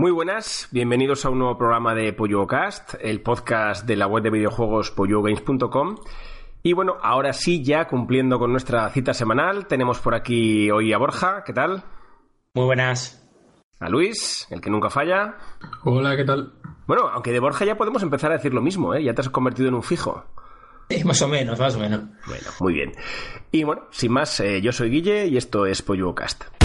Muy buenas, bienvenidos a un nuevo programa de PolloCast, el podcast de la web de videojuegos pollogames.com. Y bueno, ahora sí, ya cumpliendo con nuestra cita semanal, tenemos por aquí hoy a Borja, ¿qué tal? Muy buenas. A Luis, el que nunca falla. Hola, ¿qué tal? Bueno, aunque de Borja ya podemos empezar a decir lo mismo, ¿eh? Ya te has convertido en un fijo. más o menos, más o menos. Bueno, muy bien. Y bueno, sin más, eh, yo soy Guille y esto es PolloCast.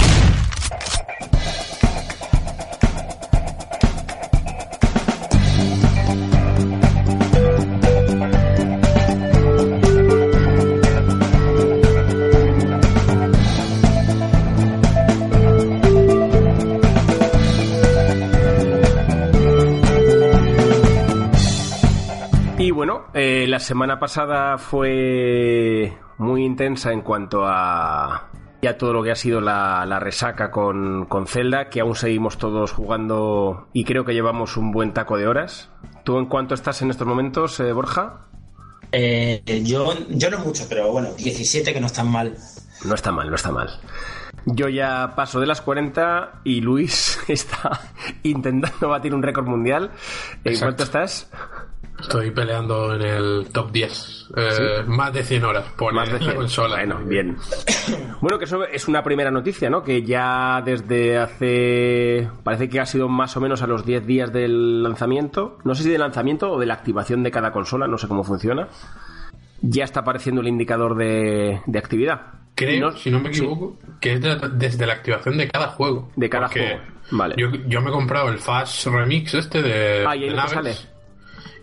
La semana pasada fue muy intensa en cuanto a ya todo lo que ha sido la, resaca con, con, Zelda, que aún seguimos todos jugando y creo que llevamos un buen taco de horas. ¿Tú en cuánto estás en estos momentos, eh, Borja? Eh, yo, yo no mucho, pero bueno, 17 que no están mal. No está mal, no está mal. Yo ya paso de las 40 y Luis está intentando batir un récord mundial. ¿En cuánto estás? Estoy peleando en el top 10. Eh, más de 100 horas por más de 100. consola. Bueno, bien. bueno, que eso es una primera noticia, ¿no? Que ya desde hace. Parece que ha sido más o menos a los 10 días del lanzamiento. No sé si del lanzamiento o de la activación de cada consola, no sé cómo funciona. Ya está apareciendo el indicador de, actividad. Creo, si no me equivoco, que es desde la activación de cada juego. De cada juego. Vale. Yo, me he comprado el Fast Remix este de. Ah, y ahí sale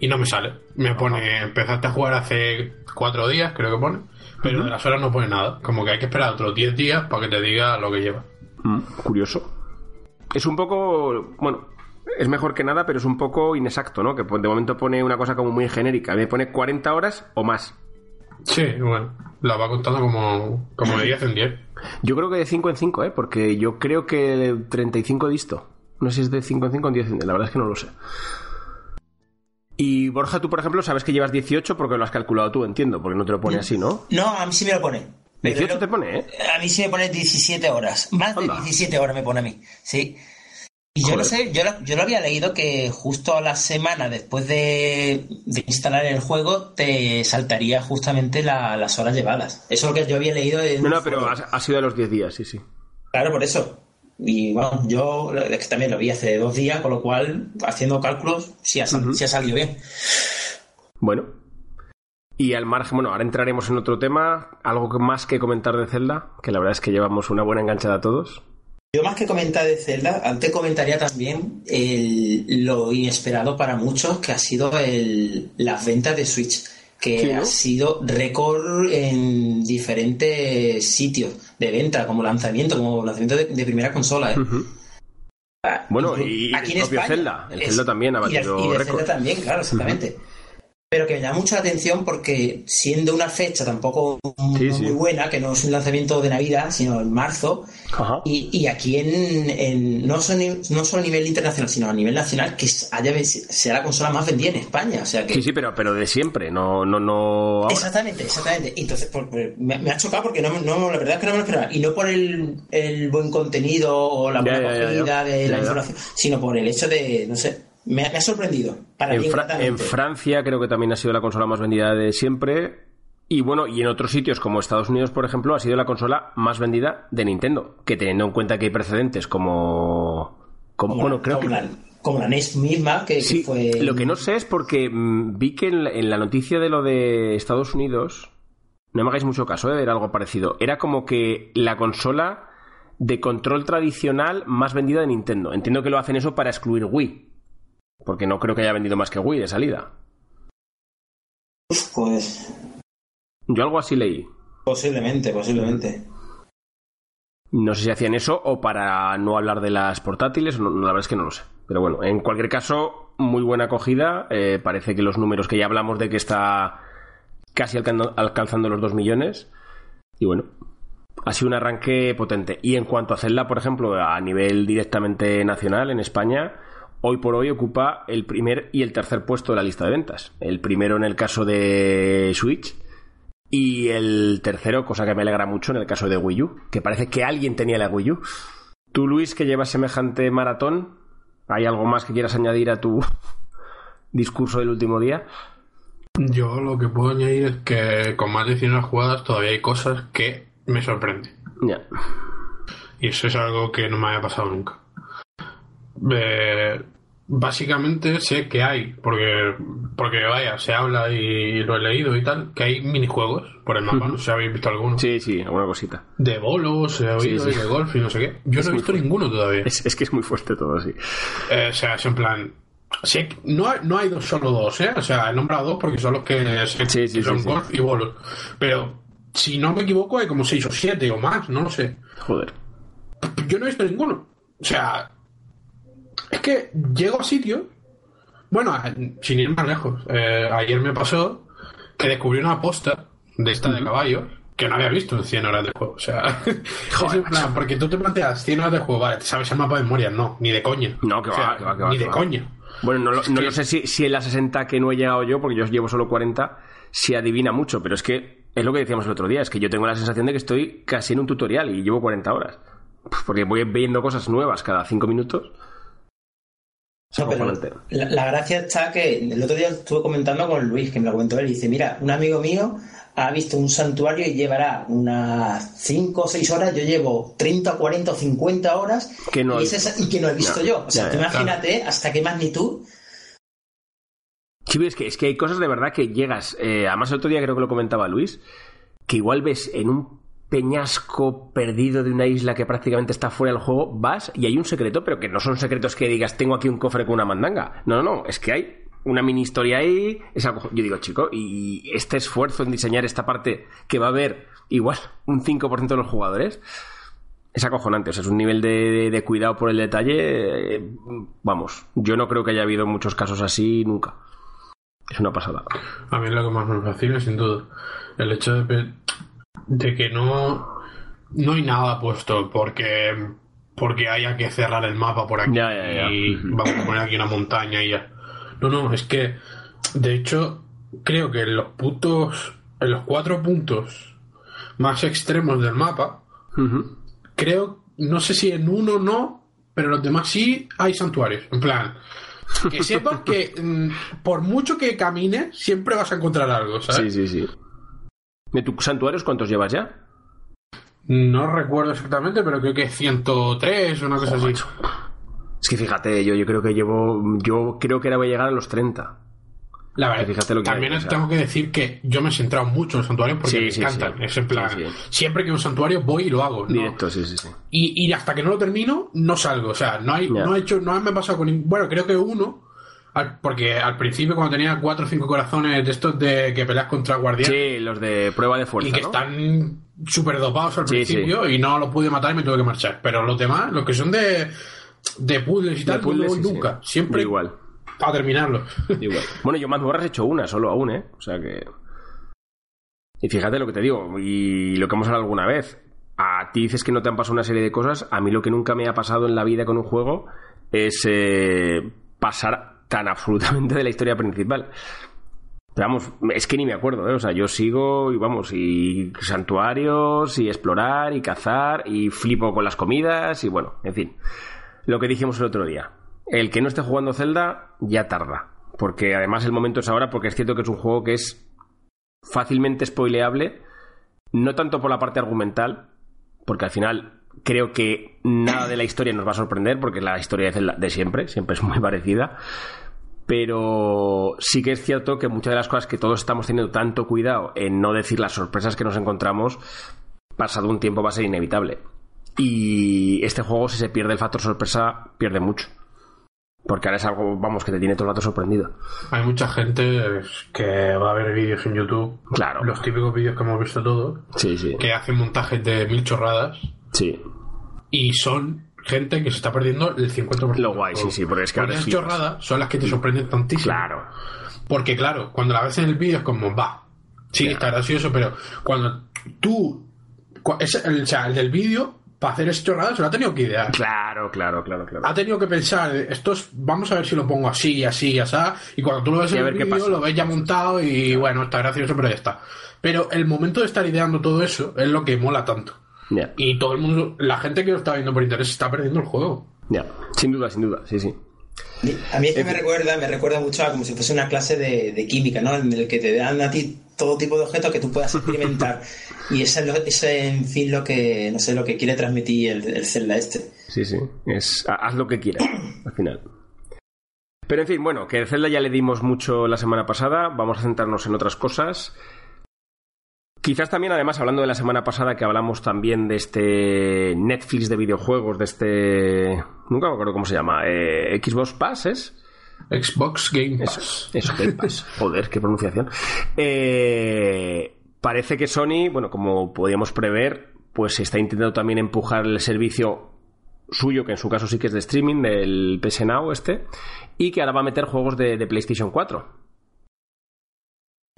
y no me sale. Me pone, empezaste a jugar hace cuatro días, creo que pone, pero de las horas no pone nada. Como que hay que esperar otros 10 días para que te diga lo que lleva. Mm, curioso. Es un poco, bueno, es mejor que nada, pero es un poco inexacto, ¿no? Que de momento pone una cosa como muy genérica. Me pone 40 horas o más. Sí, bueno, la va contando como, como de 10 en 10. Yo creo que de 5 en 5, ¿eh? Porque yo creo que de 35 he visto. No sé si es de 5 en 5 o en 10 en 10, la verdad es que no lo sé. Y Borja, tú, por ejemplo, sabes que llevas 18 porque lo has calculado tú, entiendo, porque no te lo pone así, ¿no? No, a mí sí me lo pone. 18 te pone, ¿eh? A mí sí me pone 17 horas. Más de 17 horas me pone a mí, sí. Y yo no sé, yo lo, yo lo había leído que justo a la semana después de, instalar el juego te saltaría justamente las horas llevadas. Eso es lo que yo había leído. En no, no, pero ha, ha, sido a los 10 días, sí, sí. Claro, por eso. Y bueno, yo es que también lo vi hace dos días, con lo cual, haciendo cálculos, sí ha, salido bien. Bueno. Y al margen, bueno, ahora entraremos en otro tema. ¿Algo más que comentar de Zelda? Que la verdad es que llevamos una buena enganchada a todos. Yo más que comentar de Zelda, antes comentaría también lo inesperado para muchos que ha sido las ventas de Switch que ha sido récord en diferentes sitios de venta, como lanzamiento, como lanzamiento de, primera consola. ¿eh? Ah, bueno, y, aquí el propio Zelda. El Zelda también ha batido y, de, Zelda también, claro, exactamente pero que me llama mucho la atención porque siendo una fecha tampoco muy buena, que no es un lanzamiento de Navidad, sino en marzo, y, aquí en, no, solo, no solo a nivel internacional, sino a nivel nacional, que haya, sea la consola más vendida en España. O sea que... Sí, sí, pero, pero de siempre, no... no, no Exactamente, exactamente. Entonces, me, ha chocado porque no, no, la verdad es que no me lo esperaba. Y no por el, el buen contenido o la buena acogida de la información, sino por el hecho de, no sé, me, ha sorprendido. en, Francia creo que también ha sido la consola más vendida de siempre. Y bueno, y en otros sitios como Estados Unidos, por ejemplo, ha sido la consola más vendida de Nintendo. Que teniendo en cuenta que hay precedentes como. Como, bueno, creo que. La, como la NES misma, que, fue. Lo que no sé es porque mm, vi que en la, noticia de lo de Estados Unidos. No me hagáis mucho caso de ver algo parecido. Era como que la consola de control tradicional más vendida de Nintendo. Entiendo que lo hacen eso para excluir Wii. Porque no creo que haya vendido más que Wii de salida. Pues. Yo algo así leí. Posiblemente, posiblemente. No sé si hacían eso o para no hablar de las portátiles, la verdad es que no lo sé. Pero bueno, en cualquier caso, muy buena acogida. Eh, parece que los números que ya hablamos de que está casi alcanzando los 2 millones. Y bueno, ha sido un arranque potente. Y en cuanto a Zelda, por ejemplo, a nivel directamente nacional en España, hoy por hoy ocupa el primer y el tercer puesto de la lista de ventas. El primero en el caso de Switch y el tercero, cosa que me alegra mucho, en el caso de Wii U, que parece que alguien tenía la Wii U. Tú, Luis, que llevas semejante maratón, ¿Hay algo más que quieras añadir a tu discurso del último día? Yo lo que puedo añadir es que con más de 100 jugadas todavía hay cosas que me sorprenden. Ya. Y eso es algo que no me había pasado nunca. Eh, básicamente sé que hay, porque, porque vaya, se habla y lo he leído y tal, que hay minijuegos por el mapa, no sé si habéis visto alguno. Sí, sí, alguna cosita. De bolos, he oído, y de golf y no sé qué. Yo no he visto ninguno todavía. Es, que es muy fuerte todo, sí. Eh, o sea, es en plan, Sí, no, no hay dos, solo dos, ¿eh? O sea, he nombrado dos porque son los que, son golf y bolos. Pero, si no me equivoco, hay como seis o siete o más, no lo sé. Joder. Yo no he visto ninguno. O sea, es que llego a sitio Bueno, sin ir más lejos. Eh, ayer me pasó que descubrí una posta de esta de caballo que no había visto en 100 horas de juego. O sea, Joder, plan, porque tú te planteas 100 horas de juego, vale, te sabes el mapa de memoria. No, ni de coña. No, que va, que va, que va. Ni de coña. Bueno, no, no, sé si, si en la 60 que no he llegado yo, porque yo llevo solo 40, se adivina mucho, pero es que es lo que decíamos el otro día, es que yo tengo la sensación de que estoy casi en un tutorial y llevo 40 horas. Porque voy viendo cosas nuevas cada 5 minutos. La, la, gracia está que el otro día estuve comentando con Luis, que me lo comentó él, y dice, mira, un amigo mío ha visto un santuario y llevará unas 5 o 6 horas, yo llevo 30, 40 o 50 horas y, que no he visto yo. O sea, imagínate hasta qué magnitud. Sí, es que, es que hay cosas de verdad que llegas, eh, además el otro día creo que lo comentaba Luis, que igual ves en un peñasco perdido de una isla que prácticamente está fuera del juego, vas y hay un secreto, pero que no son secretos que digas, tengo aquí un cofre con una mandanga. No, no, no, es que hay una mini historia ahí, es algo, yo digo, chico, y este esfuerzo en diseñar esta parte que va a haber igual un 5% de los jugadores, es acojonante, o sea, es un nivel de, cuidado por el detalle, eh, vamos, yo no creo que haya habido muchos casos así nunca. Es una pasada. A mí lo que más me fascina, sin duda, el hecho de, de que no, no hay nada puesto porque porque haya que cerrar el mapa por aquí y vamos a poner aquí una montaña y ya. No, no, es que, de hecho, creo que en los puntos, en los cuatro puntos más extremos del mapa, creo, no sé si en uno no, pero en los demás sí hay santuarios. En plan, que sepas que mm, por mucho que camines, siempre vas a encontrar algo, ¿sabes? Sí, sí, sí. ¿De tus santuarios cuántos llevas ya? No recuerdo exactamente, pero creo que 103 o una cosa así. Es que fíjate, yo, yo creo que llevo. Yo creo que era voy a llegar a los 30. La verdad, fíjate lo que también tengo que decir que yo me he centrado mucho en los santuarios porque me encantan. Es en plan, siempre que un santuario voy y lo hago. Directo, sí, sí, sí. Y, y, hasta que no lo termino, no salgo. O sea, no hay, no he hecho, no me ha pasado con. Bueno, creo que uno. Porque al principio, cuando tenía cuatro o cinco corazones de estos de que peleas contra guardianes. Sí, los de prueba de fuerza. Y que están súper dopados al principio y no los pude matar y me tuve que marchar. Pero los demás, los que son de de puzzles y tal, puzzles, nunca. Siempre igual. Para terminarlo. Igual. Bueno, yo mazmorras he hecho una, solo aún, ¿eh? O sea que. Y fíjate lo que te digo, y lo que hemos hablado alguna vez. A ti dices que no te han pasado una serie de cosas. A mí lo que nunca me ha pasado en la vida con un juego es eh, pasar tan absolutamente de la historia principal. Pero vamos, es que ni me acuerdo, ¿eh? O sea, yo sigo y vamos, y santuarios, y explorar, y cazar, y flipo con las comidas, y bueno, en fin lo que dijimos el otro día. El que no esté jugando Zelda ya tarda. Porque además el momento es ahora, porque es cierto que es un juego que es fácilmente spoileable. No tanto por la parte argumental, porque al final creo que nada de la historia nos va a sorprender, porque la historia de Zelda de siempre, siempre es muy parecida. Pero sí que es cierto que muchas de las cosas que todos estamos teniendo tanto cuidado en no decir las sorpresas que nos encontramos, pasado un tiempo va a ser inevitable. Y este juego, si se pierde el factor sorpresa, pierde mucho. Porque ahora es algo, vamos, que te tiene todo el rato sorprendido. Hay mucha gente que va a ver vídeos en YouTube. Claro. Los típicos vídeos que hemos visto todos. Sí, sí. Que hacen montajes de mil chorradas. Sí. Y son gente que se está perdiendo el 50%. Lo guay, sí, sí, porque es que ahora Esas chorradas son las que te sorprenden tantísimo. Claro. Porque, claro, cuando la ves en el vídeo es como, va. Sí, está gracioso, pero cuando tú. el, o sea, el del vídeo para hacer ese chorrada se lo ha tenido que idear. Claro, claro, claro, claro. Ha tenido que pensar, esto vamos a ver si lo pongo así, así, así, y cuando tú lo ves en el vídeo, lo ves ya montado y bueno, está gracioso, pero ya está. Pero el momento de estar ideando todo eso es lo que mola tanto. Y todo el mundo, la gente que lo está viendo por interés está perdiendo el juego. Ya, sin duda, sin duda, sí, sí. A mí es que me recuerda, me recuerda mucho a como si fuese una clase de, química, ¿no? En el que te dan a ti todo tipo de objetos que tú puedas experimentar. y eso es, en fin, lo que, no sé, lo que quiere transmitir el, el Zelda este. Sí, sí. Es, haz lo que quieras, al final. Pero en fin, bueno, que el Zelda ya le dimos mucho la semana pasada. Vamos a centrarnos en otras cosas. Quizás también, además, hablando de la semana pasada, que hablamos también de este Netflix de videojuegos, de este. Nunca me acuerdo cómo se llama. Eh, Xbox Pass, ¿es? Xbox Game Pass. Eso, Game Pass. Joder, qué pronunciación. Eh, parece que Sony, bueno, como podíamos prever, pues está intentando también empujar el servicio suyo, que en su caso sí que es de streaming, del PS Now este, y que ahora va a meter juegos de, de PlayStation 4.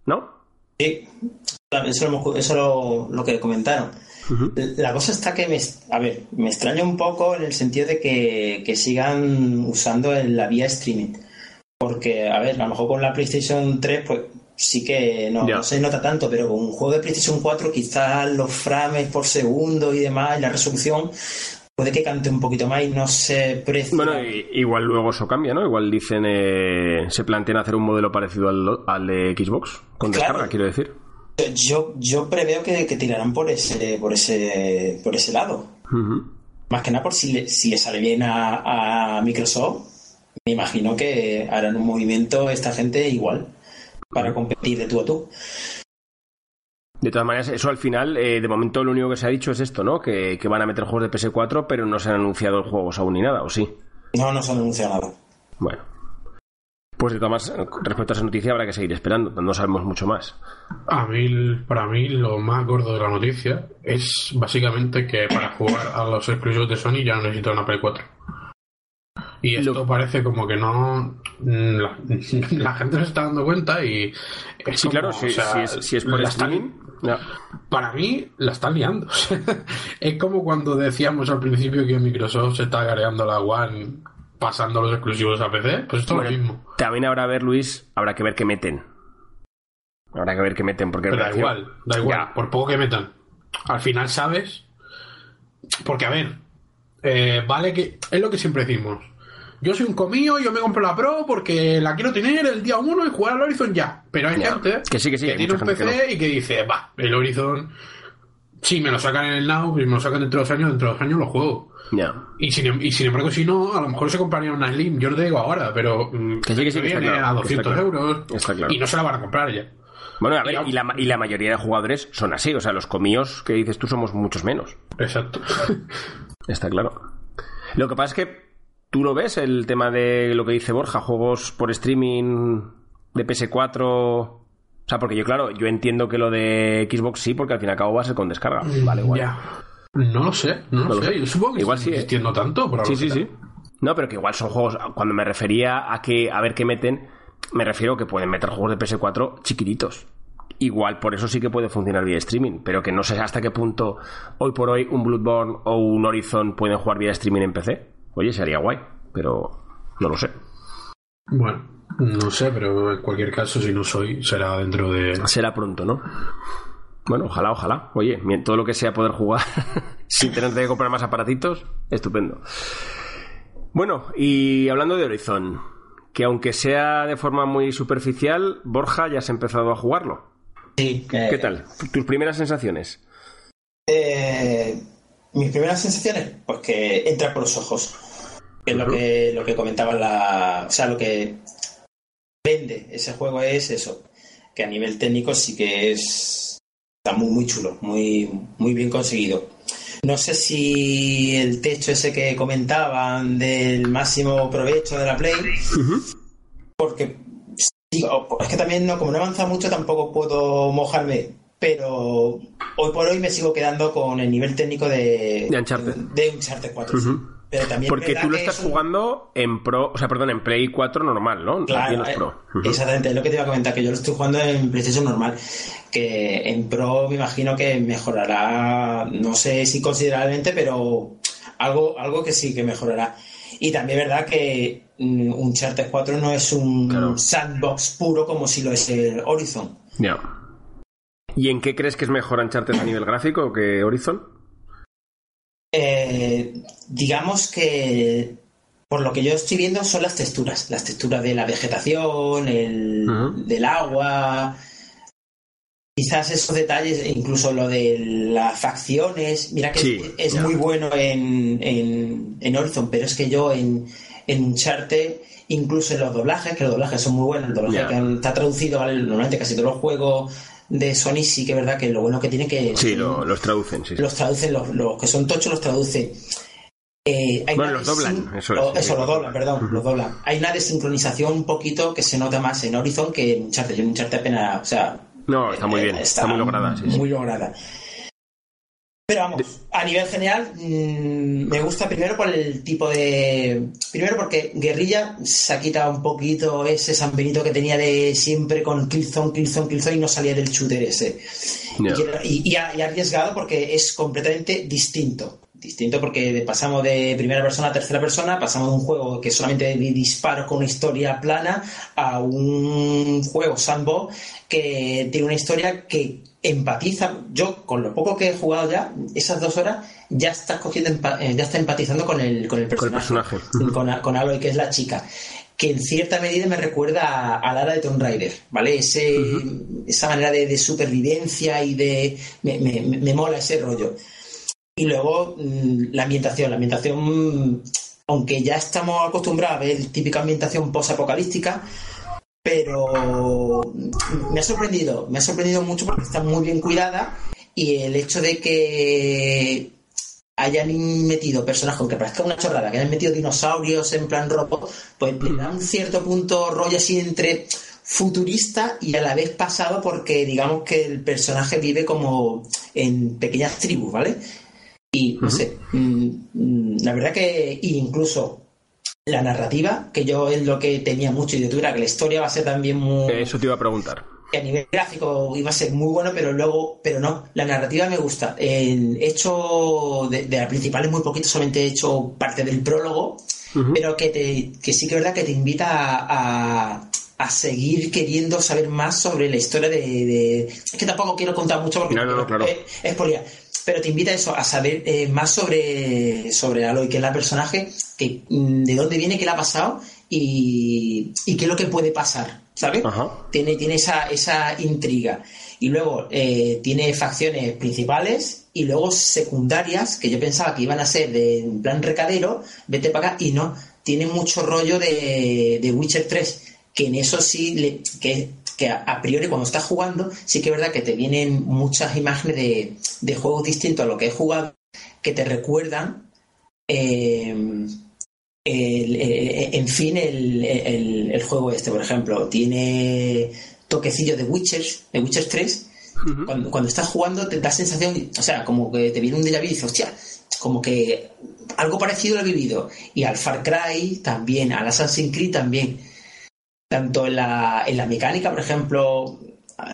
¿No? Sí, eso, es lo, que comentaron. La cosa está que me, a ver, me extraña un poco en el sentido de que, sigan usando la vía streaming. Porque, a ver, a lo mejor con la PlayStation 3, pues sí que no, se nota tanto, pero con un juego de PlayStation 4 quizás los frames por segundo y demás, y la resolución, puede que cante un poquito más y no se precie. Bueno, igual luego eso cambia, ¿no? Igual dicen, eh, se plantean hacer un modelo parecido al, de Xbox, con descarga, quiero decir. Yo, yo preveo que, tirarán por ese, por ese, por ese lado. Más que nada por si le, si le sale bien a, Microsoft, me imagino que harán un movimiento esta gente igual para competir de tú a tú. De todas maneras, eso al final, eh, de momento lo único que se ha dicho es esto, ¿no? Que, van a meter juegos de PS4, pero no se han anunciado juegos aún ni nada, ¿o sí? No, no se han anunciado nada. Bueno. Pues de todas maneras, respecto a esa noticia habrá que seguir esperando, no sabemos mucho más. A mí, para mí, lo más gordo de la noticia es básicamente que para jugar a los exclusivos de Sony ya no necesito una Play 4. Y esto parece como que no. La, gente se está dando cuenta y. sí, claro, si, es, por streaming. Para mí, la están liando. es como cuando decíamos al principio que Microsoft se está gareando la One pasando los exclusivos a PC. Pues esto es lo mismo. También habrá ver, Luis, habrá que ver qué meten. Habrá que ver qué meten. Porque da igual, da igual. Por poco que metan. Al final sabes. Porque, a ver. Eh, vale que. Es lo que siempre decimos yo soy un comío, yo me compro la Pro porque la quiero tener el día 1 y jugar al Horizon ya. Pero hay gente que, sí, que, sí, tiene un PC y que dice, va, el Horizon, si me lo sacan en el Now, si me lo sacan dentro de dos años, dentro de dos años lo juego. Y, sin, y sin embargo, si no, a lo mejor se compraría una Slim, yo lo digo ahora, pero mm, que sí, que sí, que viene a 200 euros y no se la van a comprar ya. Bueno, a ver, y la, y la mayoría de jugadores son así, o sea, los comíos que dices tú somos muchos menos. Exacto. Está claro. Lo que pasa es que ¿Tú lo ves el tema de lo que dice Borja, juegos por streaming de PS4? O sea, porque yo, claro, yo entiendo que lo de Xbox sí, porque al fin y al cabo va a ser con descarga. Mm, vale, igual. No lo sé, no, lo sé. Yo supongo que igual sí. Entiendo tanto, por Sí, sí, sí. No, pero que igual son juegos. Cuando me refería a que a ver qué meten, me refiero que pueden meter juegos de PS4 chiquititos. Igual por eso sí que puede funcionar vía streaming, pero que no sé hasta qué punto hoy por hoy un Bloodborne o un Horizon pueden jugar vía streaming en PC. Oye, sería guay, pero no lo sé. Bueno, no sé, pero en cualquier caso, si no soy, será dentro de. Será pronto, ¿no? Bueno, ojalá, ojalá. Oye, todo lo que sea poder jugar sin tener que comprar más aparatitos, estupendo. Bueno, y hablando de Horizon, que aunque sea de forma muy superficial, Borja ya has empezado a jugarlo. Sí. ¿Qué tal? ¿Tus primeras sensaciones? Eh, mis primeras sensaciones, pues que entra por los ojos. Que es lo que, lo que comentaba la. O sea, lo que vende ese juego es eso. Que a nivel técnico sí que es. Está muy, muy chulo, muy, muy bien conseguido. No sé si el techo ese que comentaban del máximo provecho de la Play. Porque. es que también, no, como no avanza mucho, tampoco puedo mojarme pero hoy por hoy me sigo quedando con el nivel técnico de, de Uncharted, de Uncharted 4. Pero también Porque tú lo estás jugando en Pro, o sea, perdón, en Play 4 normal, ¿no? Claro, eh, Pro. exactamente, es lo que te iba a comentar, que yo lo estoy jugando en PlayStation normal, que en Pro me imagino que mejorará, no sé si considerablemente, pero algo, algo que sí que mejorará. Y también es verdad que mm, Uncharted 4 no es un sandbox puro como si lo es el Horizon. Ya. ¿Y en qué crees que es mejor Uncharted a nivel gráfico que Horizon? Eh, digamos que por lo que yo estoy viendo son las texturas, las texturas de la vegetación, el, del agua, quizás esos detalles, incluso lo de las facciones, mira que es, muy bueno en, en, Horizon, pero es que yo en, en Uncharted, incluso en los doblajes, que los doblajes son muy buenos, el doblaje que está traducido, ¿vale? normalmente casi todos los juegos de Sony sí que es verdad que lo bueno que tiene que... Sí, los traducen, sí. Los traducen, los, los que son tochos los traducen. Eh, bueno, los doblan, eso es. Eso, los doblan, perdón, los doblan. Hay una desincronización un poquito que se nota más en Horizon que en Uncharted. En Uncharted apenas, o sea... No, está muy bien, está, muy lograda, sí, Muy lograda. Pero vamos, a nivel general, mm, me gusta primero por el tipo de. Primero porque Guerrilla se ha quitado un poquito ese San Benito que tenía de siempre con Killzone, Killzone, Killzone y no salía del shooter ese. Y, ha, arriesgado porque es completamente distinto. Distinto porque pasamos de primera persona a tercera persona, pasamos de un juego que solamente disparo con una historia plana a un juego sandbox que tiene una historia que empatiza, yo con lo poco que he jugado ya, esas dos horas, ya estás cogiendo, eh, ya está empatizando con el, con el personaje, con, con, Aloy, que es la chica, que en cierta medida me recuerda a, Lara de Tomb Raider, ¿vale? Ese, Esa manera de, supervivencia y de... Me, mola ese rollo. Y luego mm, la ambientación, la ambientación, aunque ya estamos acostumbrados a ver típica ambientación post-apocalíptica, pero me ha sorprendido, me ha sorprendido mucho porque está muy bien cuidada y el hecho de que hayan metido personajes, aunque parezca una chorrada, que hayan metido dinosaurios en plan robot, pues le da un cierto punto rollo así entre futurista y a la vez pasado porque digamos que el personaje vive como en pequeñas tribus, ¿vale? Y no sé, mm, mm, la verdad que incluso la narrativa, que yo es lo que tenía mucho y de que la historia va a ser también muy... Eso te iba a preguntar. Que a nivel gráfico iba a ser muy bueno, pero luego, pero no, la narrativa me gusta. El hecho de, la principal es muy poquito, solamente he hecho parte del prólogo, pero que, te, que sí que es verdad que te invita a, a, seguir queriendo saber más sobre la historia de, Es que tampoco quiero contar mucho porque no, no, claro. es, es pero te invita a eso, a saber eh, más sobre, sobre Aloy, que es la personaje, que, mm, de dónde viene, qué le ha pasado y, qué es lo que puede pasar, ¿sabes? Tiene, tiene esa, esa intriga. Y luego eh, tiene facciones principales y luego secundarias, que yo pensaba que iban a ser de en plan recadero, vete para acá, y no, tiene mucho rollo de, de Witcher 3, que en eso sí, le, que que a, priori cuando estás jugando, sí que es verdad que te vienen muchas imágenes de, de juegos distintos a lo que he jugado, que te recuerdan, eh, eh, en fin, el, juego este, por ejemplo, tiene toquecillo de Witcher, de Witcher 3. cuando, estás jugando te da sensación, o sea, como que te viene un déjà vu y dices, hostia, como que algo parecido lo he vivido. Y al Far Cry también, al Assassin's Creed también tanto en la, en la mecánica, por ejemplo,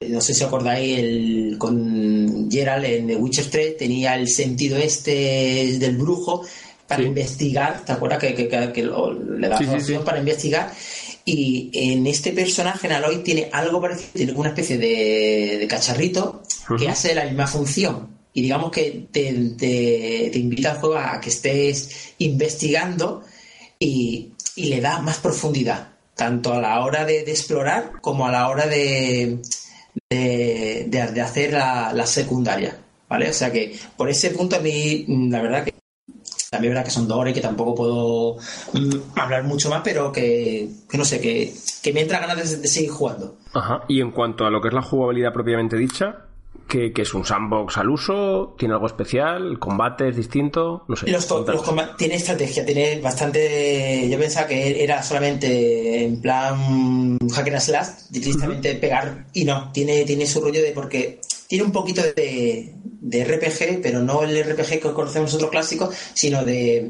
no sé si acordáis, el, con Gerald en The Witcher 3 tenía el sentido este del brujo para investigar, ¿te acuerdas que, le da sí, para investigar? Y en este personaje, en Aloy, tiene algo parecido, tiene una especie de, cacharrito que hace la misma función. Y digamos que te, te, invita al juego a que estés investigando y, y le da más profundidad tanto a la hora de, explorar como a la hora de, de, hacer la, secundaria, ¿vale? O sea que por ese punto a mí, la verdad que también verdad que son dos horas y que tampoco puedo mm, hablar mucho más, pero que, no sé, que, que me entra ganas de, seguir jugando. Ajá. Y en cuanto a lo que es la jugabilidad propiamente dicha, que, es un sandbox al uso, tiene algo especial, el combate es distinto, no sé. tiene estrategia, tiene bastante. Yo pensaba que era solamente en plan hacker and slash, directamente pegar, y no, tiene, tiene su rollo de porque tiene un poquito de, de RPG, pero no el RPG que conocemos nosotros clásicos, sino de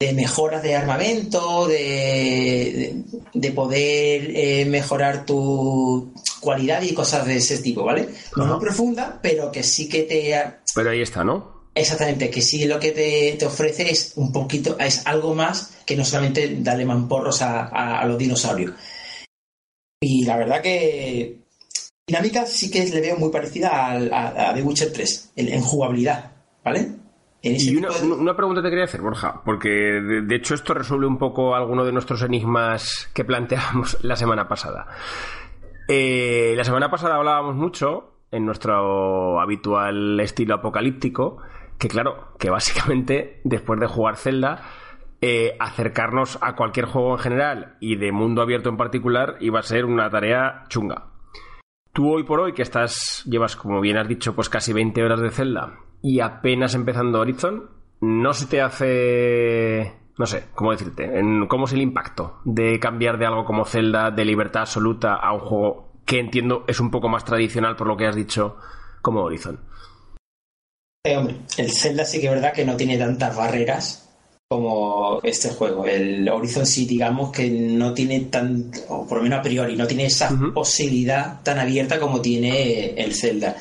de mejoras de armamento, de, de, poder eh, mejorar tu cualidad y cosas de ese tipo, ¿vale? No muy profunda, pero que sí que te... Pero ahí está, ¿no? Exactamente, que sí lo que te, ofrece es un poquito, es algo más que no solamente darle mamporros a, a, los dinosaurios. Y la verdad que dinámica sí que le veo muy parecida a, a, The Witcher 3, en, en jugabilidad, ¿vale? Y una, pregunta te quería hacer, Borja, porque de, hecho esto resuelve un poco alguno de nuestros enigmas que planteábamos la semana pasada. Eh, la semana pasada hablábamos mucho, en nuestro habitual estilo apocalíptico, que claro, que básicamente después de jugar Zelda, eh, acercarnos a cualquier juego en general y de mundo abierto en particular iba a ser una tarea chunga. Tú hoy por hoy, que estás, llevas, como bien has dicho, pues casi 20 horas de Zelda y apenas empezando Horizon, ¿no se te hace... no sé, ¿cómo decirte? ¿Cómo es el impacto de cambiar de algo como Zelda de libertad absoluta a un juego que entiendo es un poco más tradicional por lo que has dicho como Horizon? Eh, hombre, el Zelda sí que es verdad que no tiene tantas barreras como este juego. El Horizon sí, digamos que no tiene tan, o por lo menos a priori, no tiene esa posibilidad tan abierta como tiene el Zelda.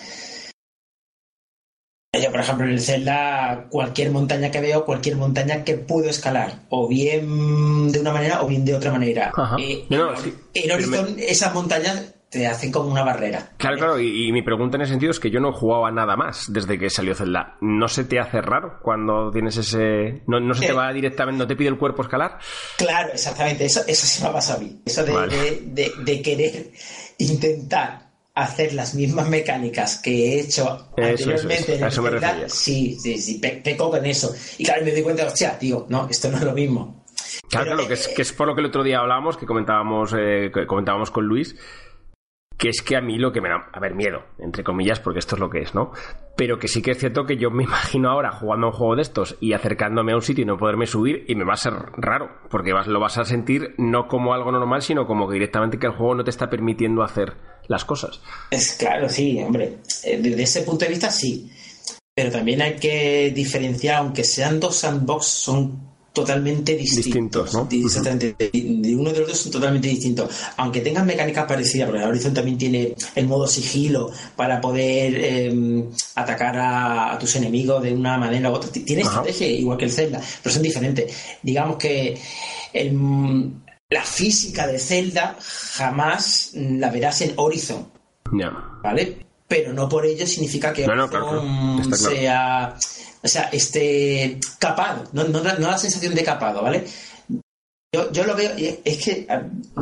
Yo, por ejemplo, en el Zelda, cualquier montaña que veo, cualquier montaña que puedo escalar, o bien de una manera o bien de otra manera. Eh, en Horizon, esas montañas te hacen como una barrera. Claro, claro, y, mi pregunta en ese sentido es que yo no jugaba nada más desde que salió Zelda. ¿No se te hace raro cuando tienes ese... no, se te va directamente, no te pide el cuerpo escalar? Claro, exactamente, eso, eso sí me ha pasado a mí. Eso de, querer intentar hacer las mismas mecánicas que he hecho anteriormente en el Zelda, sí, sí, sí, peco con eso. Y claro, me doy cuenta, hostia, tío, no, esto no es lo mismo. Claro, claro, que es, que es por lo que el otro día hablábamos, que comentábamos, eh, comentábamos con Luis, que es que a mí lo que me da, a ver, miedo, entre comillas, porque esto es lo que es, ¿no? Pero que sí que es cierto que yo me imagino ahora jugando a un juego de estos y acercándome a un sitio y no poderme subir y me va a ser raro, porque vas, lo vas a sentir no como algo normal, sino como que directamente que el juego no te está permitiendo hacer las cosas. Es claro, sí, hombre, eh, desde ese punto de vista sí. Pero también hay que diferenciar, aunque sean dos sandbox, son totalmente distintos. ¿no? Exactamente. De uno de los dos son totalmente distintos. Aunque tengan mecánicas parecidas, porque Horizon también tiene el modo sigilo para poder em, atacar a, tus enemigos de una manera u otra. Tiene estrategia igual que el Zelda, pero son diferentes. Digamos que la física de Zelda jamás la verás en Horizon. ¿Vale? Pero no por ello significa que Horizon sea o sea, este capado, no, no, da la sensación de capado, ¿vale? Yo, yo lo veo, es que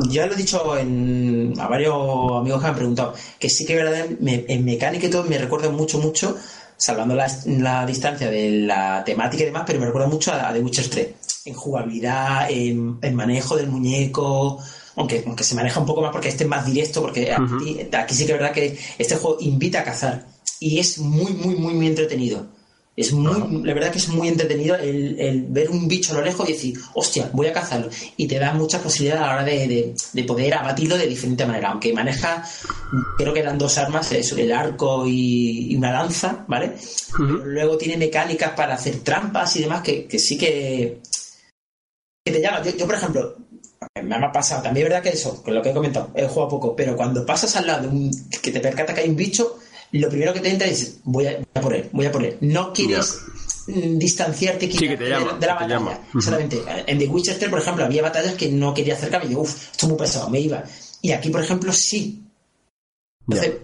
ya lo he dicho en, a varios amigos que me han preguntado, que sí que verdad, en mecánica y todo me recuerda mucho, mucho, salvando la, distancia de la temática y demás, pero me recuerda mucho a, The Witcher 3, en jugabilidad, en, manejo del muñeco, aunque, aunque se maneja un poco más porque este es más directo, porque aquí, aquí, sí que es verdad que este juego invita a cazar y es muy, muy, muy, muy entretenido. Es muy, la verdad que es muy entretenido el, ver un bicho a lo lejos y decir, hostia, voy a cazarlo. Y te da muchas posibilidades a la hora de, poder abatirlo de diferente manera. Aunque maneja, creo que eran dos armas, el arco y, una lanza, ¿vale? luego tiene mecánicas para hacer trampas y demás que, sí que, que te llama. Yo, por ejemplo, me ha pasado, también es verdad que eso, con lo que he comentado, he jugado poco, pero cuando pasas al lado de un, que te percata que hay un bicho, lo primero que te entra es voy a, por él, voy a por él. No quieres distanciarte de, la batalla. Exactamente. En The Witcher 3, por ejemplo, había batallas que no quería acercarme y digo, uff, esto es muy pesado, me iba. Y aquí, por ejemplo, sí. Entonces,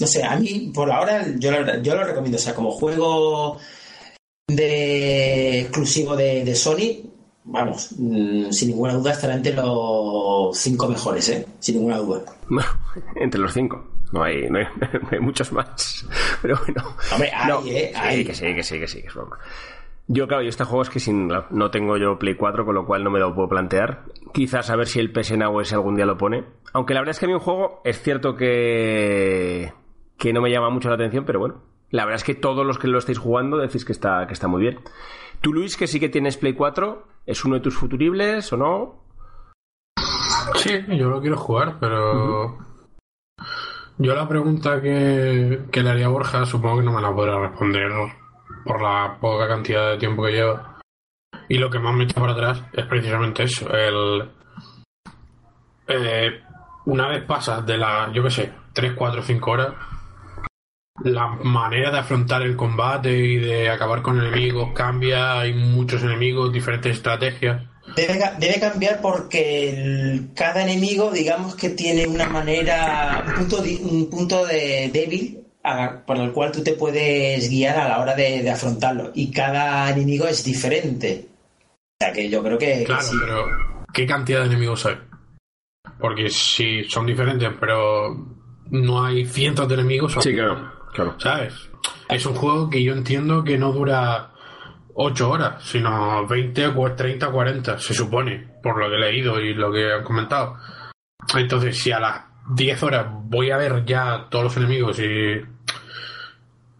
no sé, a mí, por ahora, yo, yo lo recomiendo. O sea, como juego de exclusivo de, de Sony, vamos, mm, sin ninguna duda estará entre los cinco mejores, ¿eh? Sin ninguna duda. entre los cinco. No hay, no hay, muchos más. Pero bueno. Hombre, hay, ¿eh? Sí, que sí, que sí, que sí, que es broma. Yo, claro, yo este juego es que sin, no tengo yo Play 4, con lo cual no me lo puedo plantear. Quizás a ver si el PS Now ese algún día lo pone. Aunque la verdad es que a mí un juego es cierto que, que no me llama mucho la atención, pero bueno. La verdad es que todos los que lo estáis jugando decís que está, que está muy bien. Tú, Luis, que sí que tienes Play 4, ¿es uno de tus futuribles o no? Sí, yo lo quiero jugar, pero... Yo la pregunta que, le haría Borja supongo que no me la podrá responder por la poca cantidad de tiempo que lleva. Y lo que más me echa para atrás es precisamente eso. El, eh, una vez pasas de la, yo qué sé, 3, 4, 5 horas, la manera de afrontar el combate y de acabar con enemigos cambia. Hay muchos enemigos, diferentes estrategias. Debe, cambiar porque cada enemigo, digamos que tiene una manera, un punto, un punto de débil por el cual tú te puedes guiar a la hora de, afrontarlo. Y cada enemigo es diferente. O sea que yo creo que. Claro, pero ¿qué cantidad de enemigos hay? Porque si son diferentes, pero no hay cientos de enemigos. Sí, claro, claro. ¿Sabes? Es un juego que yo entiendo que no dura 8 horas, sino 20, 30, 40, se supone, por lo que he leído y lo que han comentado. Entonces, si a las 10 horas voy a ver ya todos los enemigos y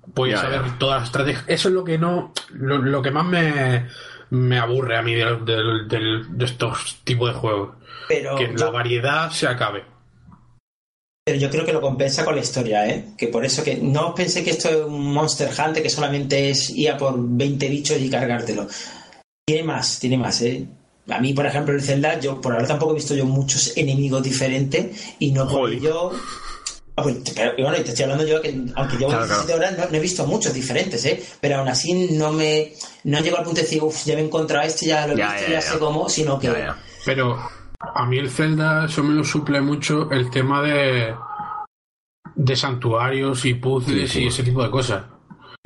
voy a saber todas las estrategias, eso es lo que no, lo, que más me, me, aburre a mí de, estos tipos de juegos. Pero que la variedad se acabe. Pero yo creo que lo compensa con la historia, ¿eh? Que por eso que no pensé que esto es un Monster Hunter que solamente es ir a por 20 bichos y cargártelo. Tiene más, tiene más, ¿eh? A mí, por ejemplo, el Zelda, yo por ahora tampoco he visto yo muchos enemigos diferentes y no por ello. Ah, pues, pero, bueno, te estoy hablando yo que aunque llevo claro, 17 horas no, he visto muchos diferentes, ¿eh? Pero aún así no me no llego al punto de decir, uff, ya me he encontrado este, ya lo he visto, ya, ya sé cómo, sino que. Pero a mí el Zelda, eso me lo suple mucho el tema de, de santuarios y puzzles y ese tipo de cosas.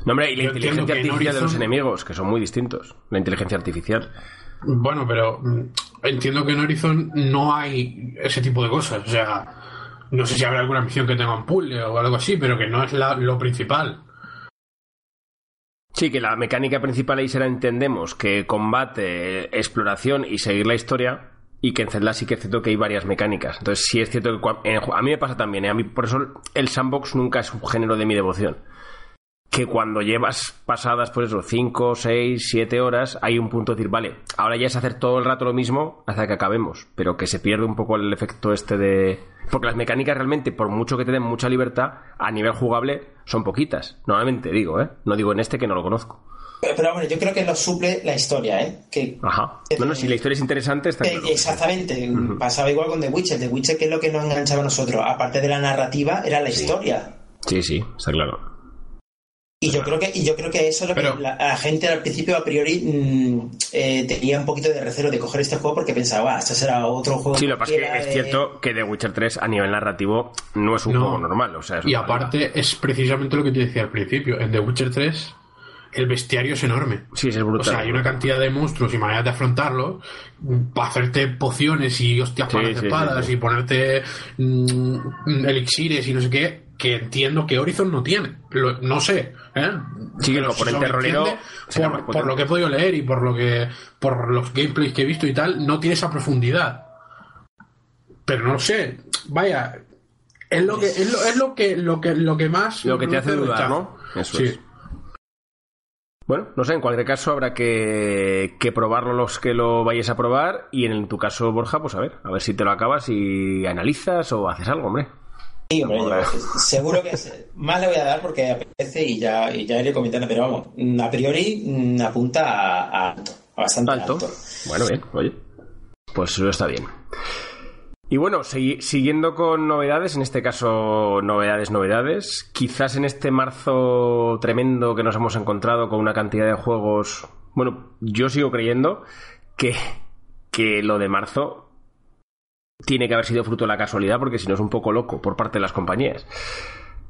No, hombre, y la inteligencia artificial de los enemigos, que son muy distintos. La inteligencia artificial. Bueno, pero mm, entiendo que en Horizon no hay ese tipo de cosas. O sea, no sé si habrá alguna misión que tenga un puzzle o algo así, pero que no es lo principal. Sí, que la mecánica principal ahí será, entendemos, que combate, exploración y seguir la historia y que en Zelda sí que es cierto que hay varias mecánicas. Entonces sí es cierto que a mí me pasa también, ¿eh? a mí por eso el sandbox nunca es un género de mi devoción. Que cuando llevas pasadas, por eso, 5, 6, 7 horas, hay un punto de decir, vale, ahora ya es hacer todo el rato lo mismo hasta que acabemos, pero que se pierde un poco el efecto este de... Porque las mecánicas realmente, por mucho que te den mucha libertad, a nivel jugable son poquitas. Normalmente digo, ¿eh? No digo en este que no lo conozco. Pero, bueno, yo creo que lo suple la historia, ¿eh? Que, Ajá. Bueno, si la historia es interesante, está Exactamente. Pasaba igual con The Witcher. The Witcher, que es lo que nos enganchaba a nosotros? Aparte de la narrativa, era la historia. Sí, sí, está claro. Y yo creo que, y yo creo que eso es lo que la, gente al principio a priori mm, eh, tenía un poquito de recelo de coger este juego porque pensaba, este será otro juego. Sí, lo que pasa es que es cierto que The Witcher 3 a nivel narrativo no es un juego normal. O sea, y aparte es precisamente lo que te decía al principio. En The Witcher 3 el bestiario es enorme. Sí, es brutal. O sea, hay una cantidad de monstruos y maneras de afrontarlo para hacerte pociones y hostias para espadas y ponerte mm, elixires y no sé qué, que entiendo que Horizon no tiene. no sé, ¿eh? Sí, el componente rolero. Por, lo que he podido leer y por lo que por los gameplays que he visto y tal, no tiene esa profundidad. Pero no sé, vaya, es lo que es lo, es lo que lo que lo que más lo que te hace dudar, ¿no? Eso sí. Bueno, no sé, en cualquier caso habrá que, que, probarlo los que lo vayáis a probar y en tu caso, Borja, pues a ver, a ver si te lo acabas y analizas o haces algo, hombre. Sí, hombre, seguro que más le voy a dar porque apetece y ya, y ya iré comentando, pero vamos, a priori mm, apunta a, a, bastante alto. alto. Bueno, bien, oye, pues eso está bien. Y bueno, siguiendo con novedades, en este caso novedades, novedades, quizás en este marzo tremendo que nos hemos encontrado con una cantidad de juegos, bueno, yo sigo creyendo que, que lo de marzo tiene que haber sido fruto de la casualidad porque si no es un poco loco por parte de las compañías.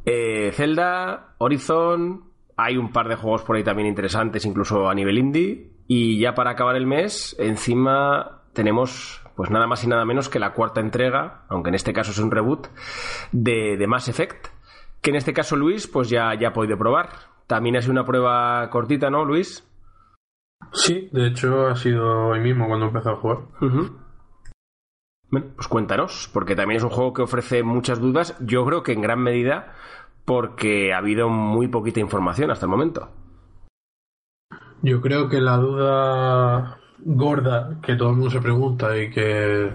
Eh, Zelda, Horizon, hay un par de juegos por ahí también interesantes, incluso a nivel indie. Y ya para acabar el mes, encima tenemos pues nada más y nada menos que la cuarta entrega, aunque en este caso es un reboot, de, de Mass Effect, que en este caso Luis pues ya, ya ha podido probar. También ha sido una prueba cortita, ¿no, Luis? Sí, de hecho ha sido hoy mismo cuando empezó a jugar. Bueno, pues cuéntanos, porque también es un juego que ofrece muchas dudas, yo creo que en gran medida porque ha habido muy poquita información hasta el momento. Yo creo que la duda gorda que todo el mundo se pregunta y que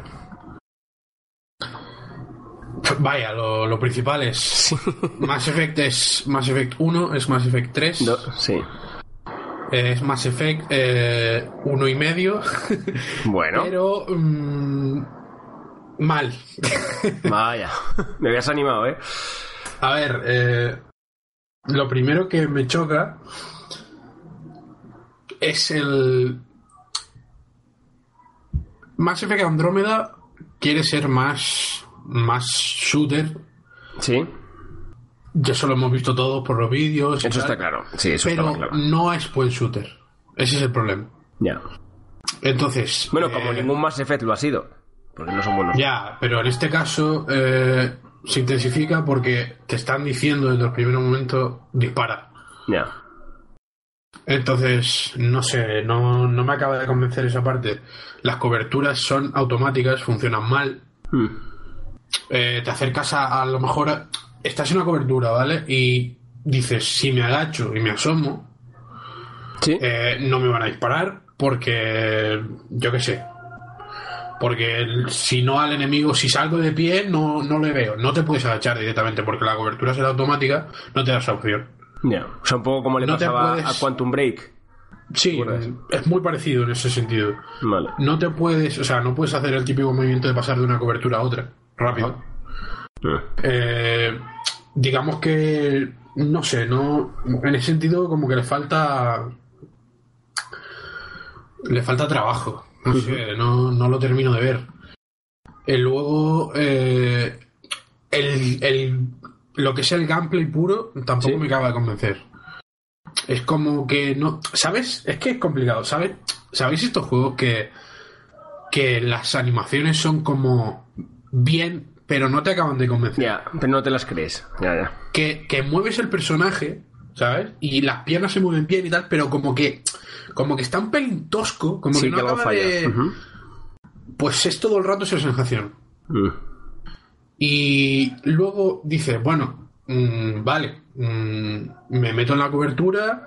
Vaya, lo, principal es Mass Effect es Mass Effect 1, es Mass Effect 3. sí. Es Mass Effect eh, uno y medio. Bueno. Pero mm, mal. Vaya, me habías animado, ¿eh? A ver, eh, lo primero que me choca es el Mass Effect Andrómeda quiere ser más, más shooter. Sí. ya eso lo hemos visto todos por los vídeos. Eso está claro. Sí, eso pero está claro. no es buen shooter. Ese es el problema. Ya. Entonces. Bueno, como eh, ningún Mass Effect lo ha sido. Porque no son buenos. Ya, pero en este caso eh, se intensifica porque te están diciendo desde el primer momento dispara. Ya. Entonces, no sé, no, no me acaba de convencer esa parte. Las coberturas son automáticas, funcionan mal. Hmm. Eh, te acercas a, a lo mejor. a- estás en una cobertura, ¿vale? Y dices, si me agacho y me asomo, Sí. eh, no me van a disparar porque. Yo qué sé. Porque si no al enemigo, si salgo de pie, no, no le veo. No te puedes agachar directamente porque la cobertura será automática, no te da esa opción. Ya. O sea, un poco como le No pasaba puedes- a Quantum Break. Sí, es muy parecido en ese sentido. Vale. No te puedes, o sea, no puedes hacer el típico movimiento de pasar de una cobertura a otra rápido. Ah. Eh, digamos que, no sé, no, en ese sentido como que le falta, le falta trabajo. No sé, no, no lo termino de ver. Y luego, eh, el, el- lo que es el gameplay puro tampoco Sí. me acaba de convencer. Es como que no. ¿Sabes? Es que es complicado. ¿Sabes? ¿Sabéis estos juegos que. que las animaciones son como. bien, pero no te acaban de convencer? Ya, pero no te las crees. Ya, ya. Que, que mueves el personaje, ¿sabes? Y las piernas se mueven bien y tal, pero como que. como que está un pelín tosco, como sí, que no que acaba falla. de. Pues es todo el rato esa sensación. Mm. Y luego dices, bueno, mm, vale, mm, me meto en la cobertura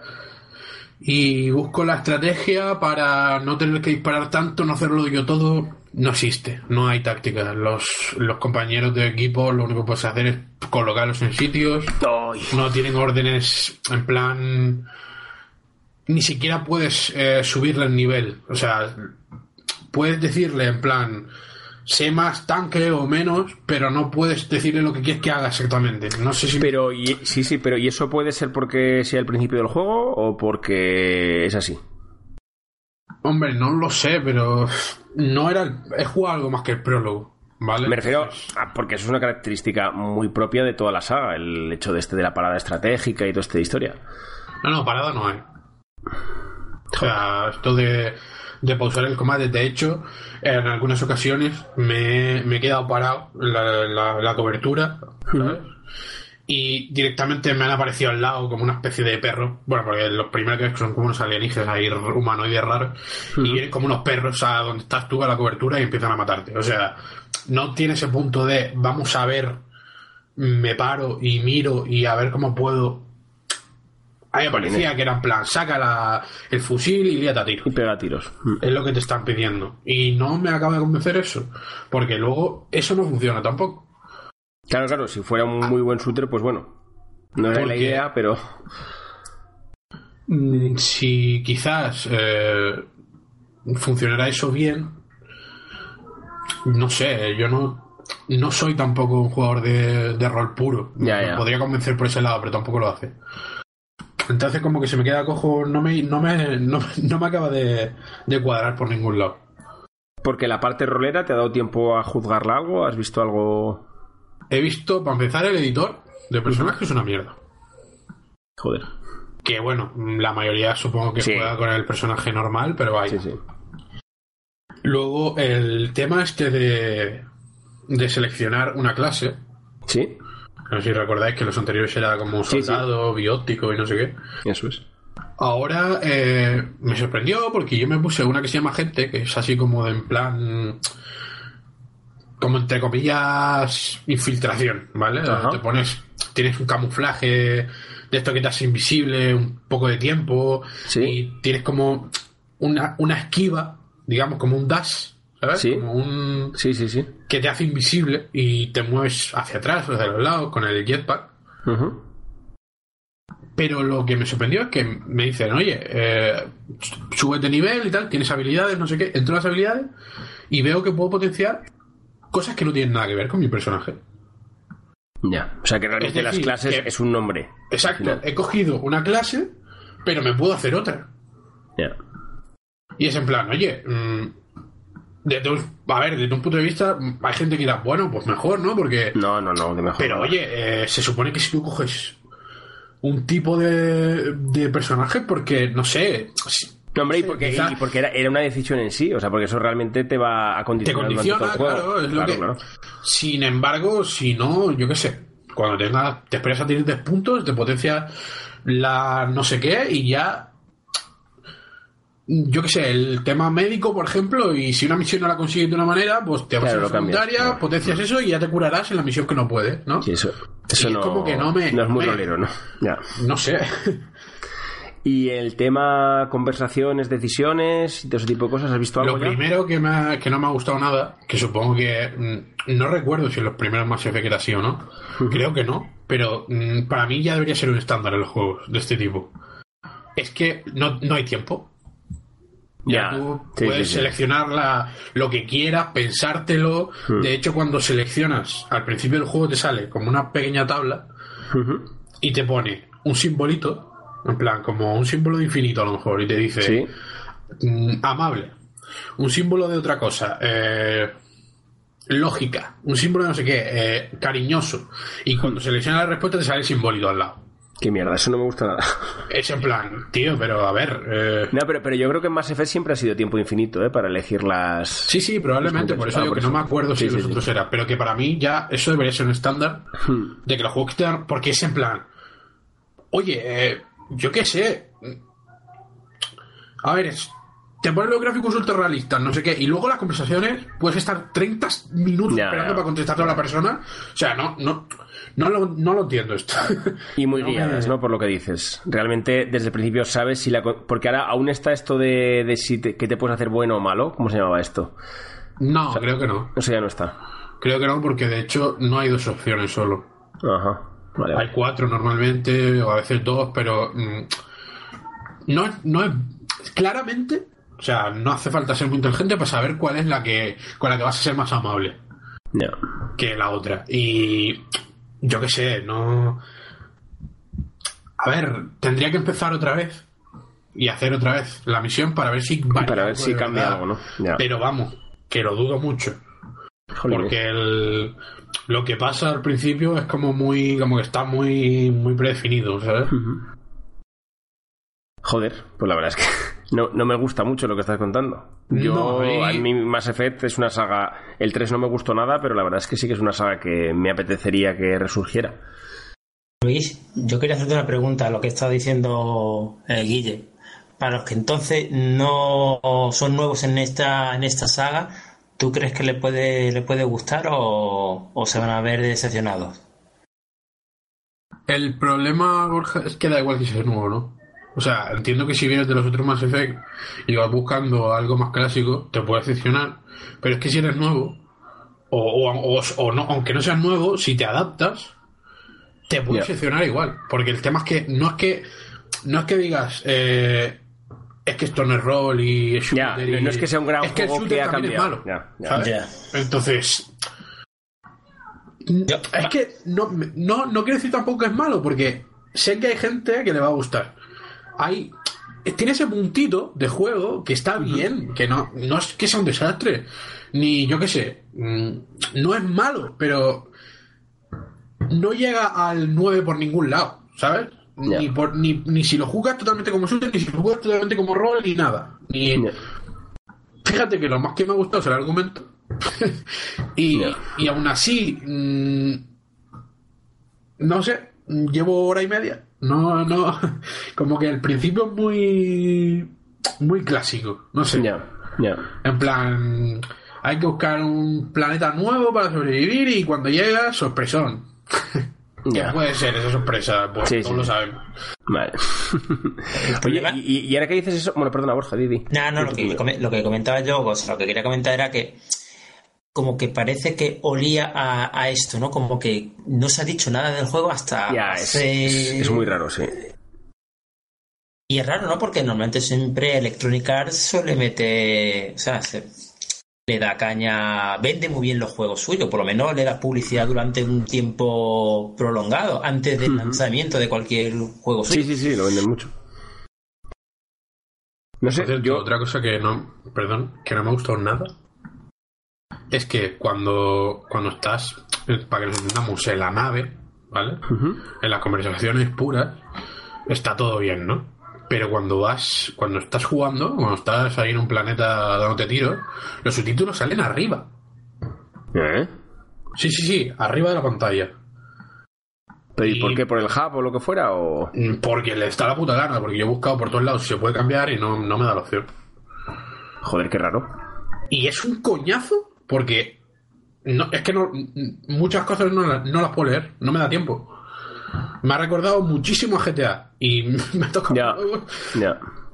y busco la estrategia para no tener que disparar tanto, no hacerlo yo todo. No existe, no hay táctica. Los, los compañeros de equipo lo único que puedes hacer es colocarlos en sitios. No tienen órdenes en plan... Ni siquiera puedes eh, subirle el nivel. O sea, puedes decirle en plan, sé más tanque o menos, pero no puedes decirle lo que quieres que haga exactamente. No sé si... Pero, y, sí, sí, pero ¿y eso puede ser porque sea el principio del juego o porque es así? Hombre, no lo sé, pero no era... el- He jugado algo más que el prólogo, ¿vale? Me refiero a porque eso es una característica muy propia de toda la saga, el hecho de este de la parada estratégica y toda esta historia. No, no, parada no hay. O sea, esto de, de pausar el combate, de hecho, en algunas ocasiones me, me he quedado parado la, la- la cobertura, ¿sabes? Y directamente me han aparecido al lado como una especie de perro. Bueno, porque los primeros que son como unos alienígenas ahí humanoides raros. Y vienen como unos perros a donde estás tú a la cobertura y empiezan a matarte. O sea, no tiene ese punto de vamos a ver, me paro y miro y a ver cómo puedo a mí me parecía que era en plan, saca la- el fusil y líate a tiro. Y pega tiros. Mm. Es lo que te están pidiendo. Y no me acaba de convencer eso. Porque luego eso no funciona tampoco. Claro, claro, si fuera un muy buen shooter, pues bueno. No era la idea, pero. Mm, Si quizás eh, funcionara eso bien, no sé, yo no, no soy tampoco un jugador de, de rol puro. Ya. Podría convencer por ese lado, pero tampoco lo hace. Entonces como que se me queda cojo, no me, no me, no, no me acaba de, de cuadrar por ningún lado. Porque la parte rolera te ha dado tiempo a juzgarla algo, ¿has visto algo? He visto, para empezar, el editor de personajes es una mierda. Joder. Que bueno, la mayoría supongo que Sí. juega con el personaje normal, pero vaya. Sí, sí. Luego, el tema este de, de seleccionar una clase. Sí, No sé si recordáis que los anteriores era como Sí, sí. soldado, biótico y no sé qué. eso es. Ahora eh, me sorprendió porque yo me puse una que se llama Gente, que es así como de en plan. Como entre comillas, infiltración, ¿vale? Ajá. Te pones. Tienes un camuflaje de esto que te hace invisible un poco de tiempo. Sí. Y tienes como una, una esquiva, digamos, como un dash, ¿sabes? Sí. Como un Sí, sí, sí. que te hace invisible y te mueves hacia atrás o hacia los lados con el jetpack. Pero lo que me sorprendió es que me dicen, oye, eh, súbete nivel y tal, tienes habilidades, no sé qué. Entro a las habilidades y veo que puedo potenciar cosas que no tienen nada que ver con mi personaje. Ya. O sea que realmente decir, las clases que- es un nombre. Exacto, he cogido una clase, pero me puedo hacer otra. Ya. Y es en plan, oye, mm, a ver, desde un punto de vista, hay gente que dirá, bueno, pues mejor, ¿no? Porque. No, no, no, de mejor. Pero oye, eh, se supone que si tú coges un tipo de, de personaje, porque, no sé. No, hombre, y porque, porque era, era, una decisión en sí, o sea, porque eso realmente te va a condicionar. Te condiciona, claro, es lo que. Sin embargo, si no, yo qué sé, cuando tengas, te esperas a tener 10 puntos, te potencia la no sé qué y ya yo qué sé, el tema médico, por ejemplo, y si una misión no la consigues de una manera, pues te vas a la secundaria, potencias eso y ya te curarás en la misión que no puede, ¿no? Sí, eso, eso no, es como que no me. No es muy rolero, ¿no? Ya. No sé. Y el tema conversaciones, decisiones y todo ese tipo de cosas, ¿has visto algo? Lo primero que, me que no me ha gustado nada, que supongo que. Mm, no recuerdo si en los primeros más Effect era así o no. Creo que no. Pero mm, para mí ya debería ser un estándar en los juegos de este tipo. Es que no, no hay tiempo. Ya, tú puedes seleccionar la, lo que quieras, pensártelo. Hmm. De hecho, cuando seleccionas, al principio del juego te sale como una pequeña tabla y te pone un simbolito, en plan, como un símbolo de infinito a lo mejor, y te dice mm, amable, un símbolo de otra cosa, eh, lógica, un símbolo de no sé qué, eh, cariñoso. Y cuando seleccionas la respuesta te sale el simbolito al lado. Qué mierda, eso no me gusta nada. Es en plan, tío, pero a ver. Eh, no, pero, pero yo creo que en Mass Effect siempre ha sido tiempo infinito, ¿eh? Para elegir las. Sí, sí, probablemente, por eso ah, digo que no me acuerdo si los otros era. Pero que para mí ya eso debería ser un estándar hmm. de que los juegos quieran. Porque es en plan. Oye, eh, yo qué sé. A ver, te ponen los gráficos ultra realistas, no sé qué, y luego las conversaciones puedes estar 30 minutos esperando para contestar a la persona. O sea, no, no. No lo, no lo entiendo esto. Y muy guiadas, ¿no? Por lo que dices. Realmente desde el principio sabes si la... Porque ahora aún está esto de, de si te, que te puedes hacer bueno o malo. ¿Cómo se llamaba esto? No, creo que no. Eso ya no está. Creo que no, porque de hecho no hay dos opciones solo. Ajá. Hay cuatro normalmente, o a veces dos, pero... Mm, no, no es... Claramente, o sea, no hace falta ser muy inteligente para saber cuál es la que con la que vas a ser más amable. Que la otra. Y yo qué sé, no... A ver, tendría que empezar otra vez y hacer otra vez la misión para ver si para ver si cambia algo, ¿no? Pero vamos, que lo dudo mucho. Porque el, lo que pasa al principio es como muy como que está muy muy predefinido, ¿sabes? Joder, pues la verdad es que no, no me gusta mucho lo que estás contando. Yo, a mí Mass Effect es una saga. El 3 no me gustó nada, pero la verdad es que sí que es una saga que me apetecería que resurgiera. Luis, yo quería hacerte una pregunta a lo que está diciendo eh, Guille. Para los que entonces no son nuevos en esta, en esta saga, ¿tú crees que le puede, le puede gustar o, o se van a ver decepcionados? El problema, Borja, es que da igual que sea nuevo, ¿no? O sea, entiendo que si vienes de los otros Mass Effect y vas buscando algo más clásico, te puede decepcionar. Pero es que si eres nuevo, o, o, no, aunque no seas nuevo, si te adaptas, te puede decepcionar igual. Porque el tema es que no es que no es que digas eh, es que esto no es rol y es shooter no es que sea un gran es que el shooter también es malo. Entonces es que no, no, no quiero decir tampoco que es malo, porque sé que hay gente que le va a gustar hay tiene ese puntito de juego que está bien, que no, no es que sea un desastre, ni yo qué sé, mm, no es malo, pero no llega al 9 por ningún lado, ¿sabes? Ni, por, ni, ni, si lo jugas totalmente como shooter, ni si lo jugas totalmente como rol, ni nada. Ni... Fíjate que lo más que me ha gustado es el argumento. y, y aún así, mm, no sé, llevo hora y media no, no. Como que el principio es muy. Muy clásico. No sé. Ya, ya. En plan. Hay que buscar un planeta nuevo para sobrevivir y cuando llega, sorpresón. Ya. puede ser esa sorpresa? Pues todos lo sabemos. Vale. Oye, y, ahora que dices eso. Bueno, perdona, Borja, Didi. No, no, lo que, lo que comentaba yo, o sea, lo que quería comentar era que como que parece que olía a, esto, ¿no? Como que no se ha dicho nada del juego hasta ya, es, muy raro, sí. Y es raro, ¿no? Porque normalmente siempre Electronic Arts suele meter, o sea, le da caña, vende muy bien los juegos suyos, por lo menos le da publicidad durante un tiempo prolongado, antes del lanzamiento de cualquier juego suyo. Sí, sí, sí, lo venden mucho. No sé, yo... Otra cosa que no, perdón, que no me ha gustado nada es que cuando, cuando estás, para que nos entendamos, en la nave, ¿vale? En las conversaciones puras, está todo bien, ¿no? Pero cuando vas, cuando estás jugando, cuando estás ahí en un planeta dándote tiros, los subtítulos salen arriba. ¿Eh? Sí, sí, sí, arriba de la pantalla. ¿Pero y, por qué? ¿Por el hub o lo que fuera? O... Mm, porque le está la puta gana, porque yo he buscado por todos lados si se puede cambiar y no, no me da la opción. Joder, qué raro. Y es un coñazo porque no, es que no, muchas cosas no, no, las puedo leer, no me da tiempo. Me ha recordado muchísimo a GTA y me ha tocado.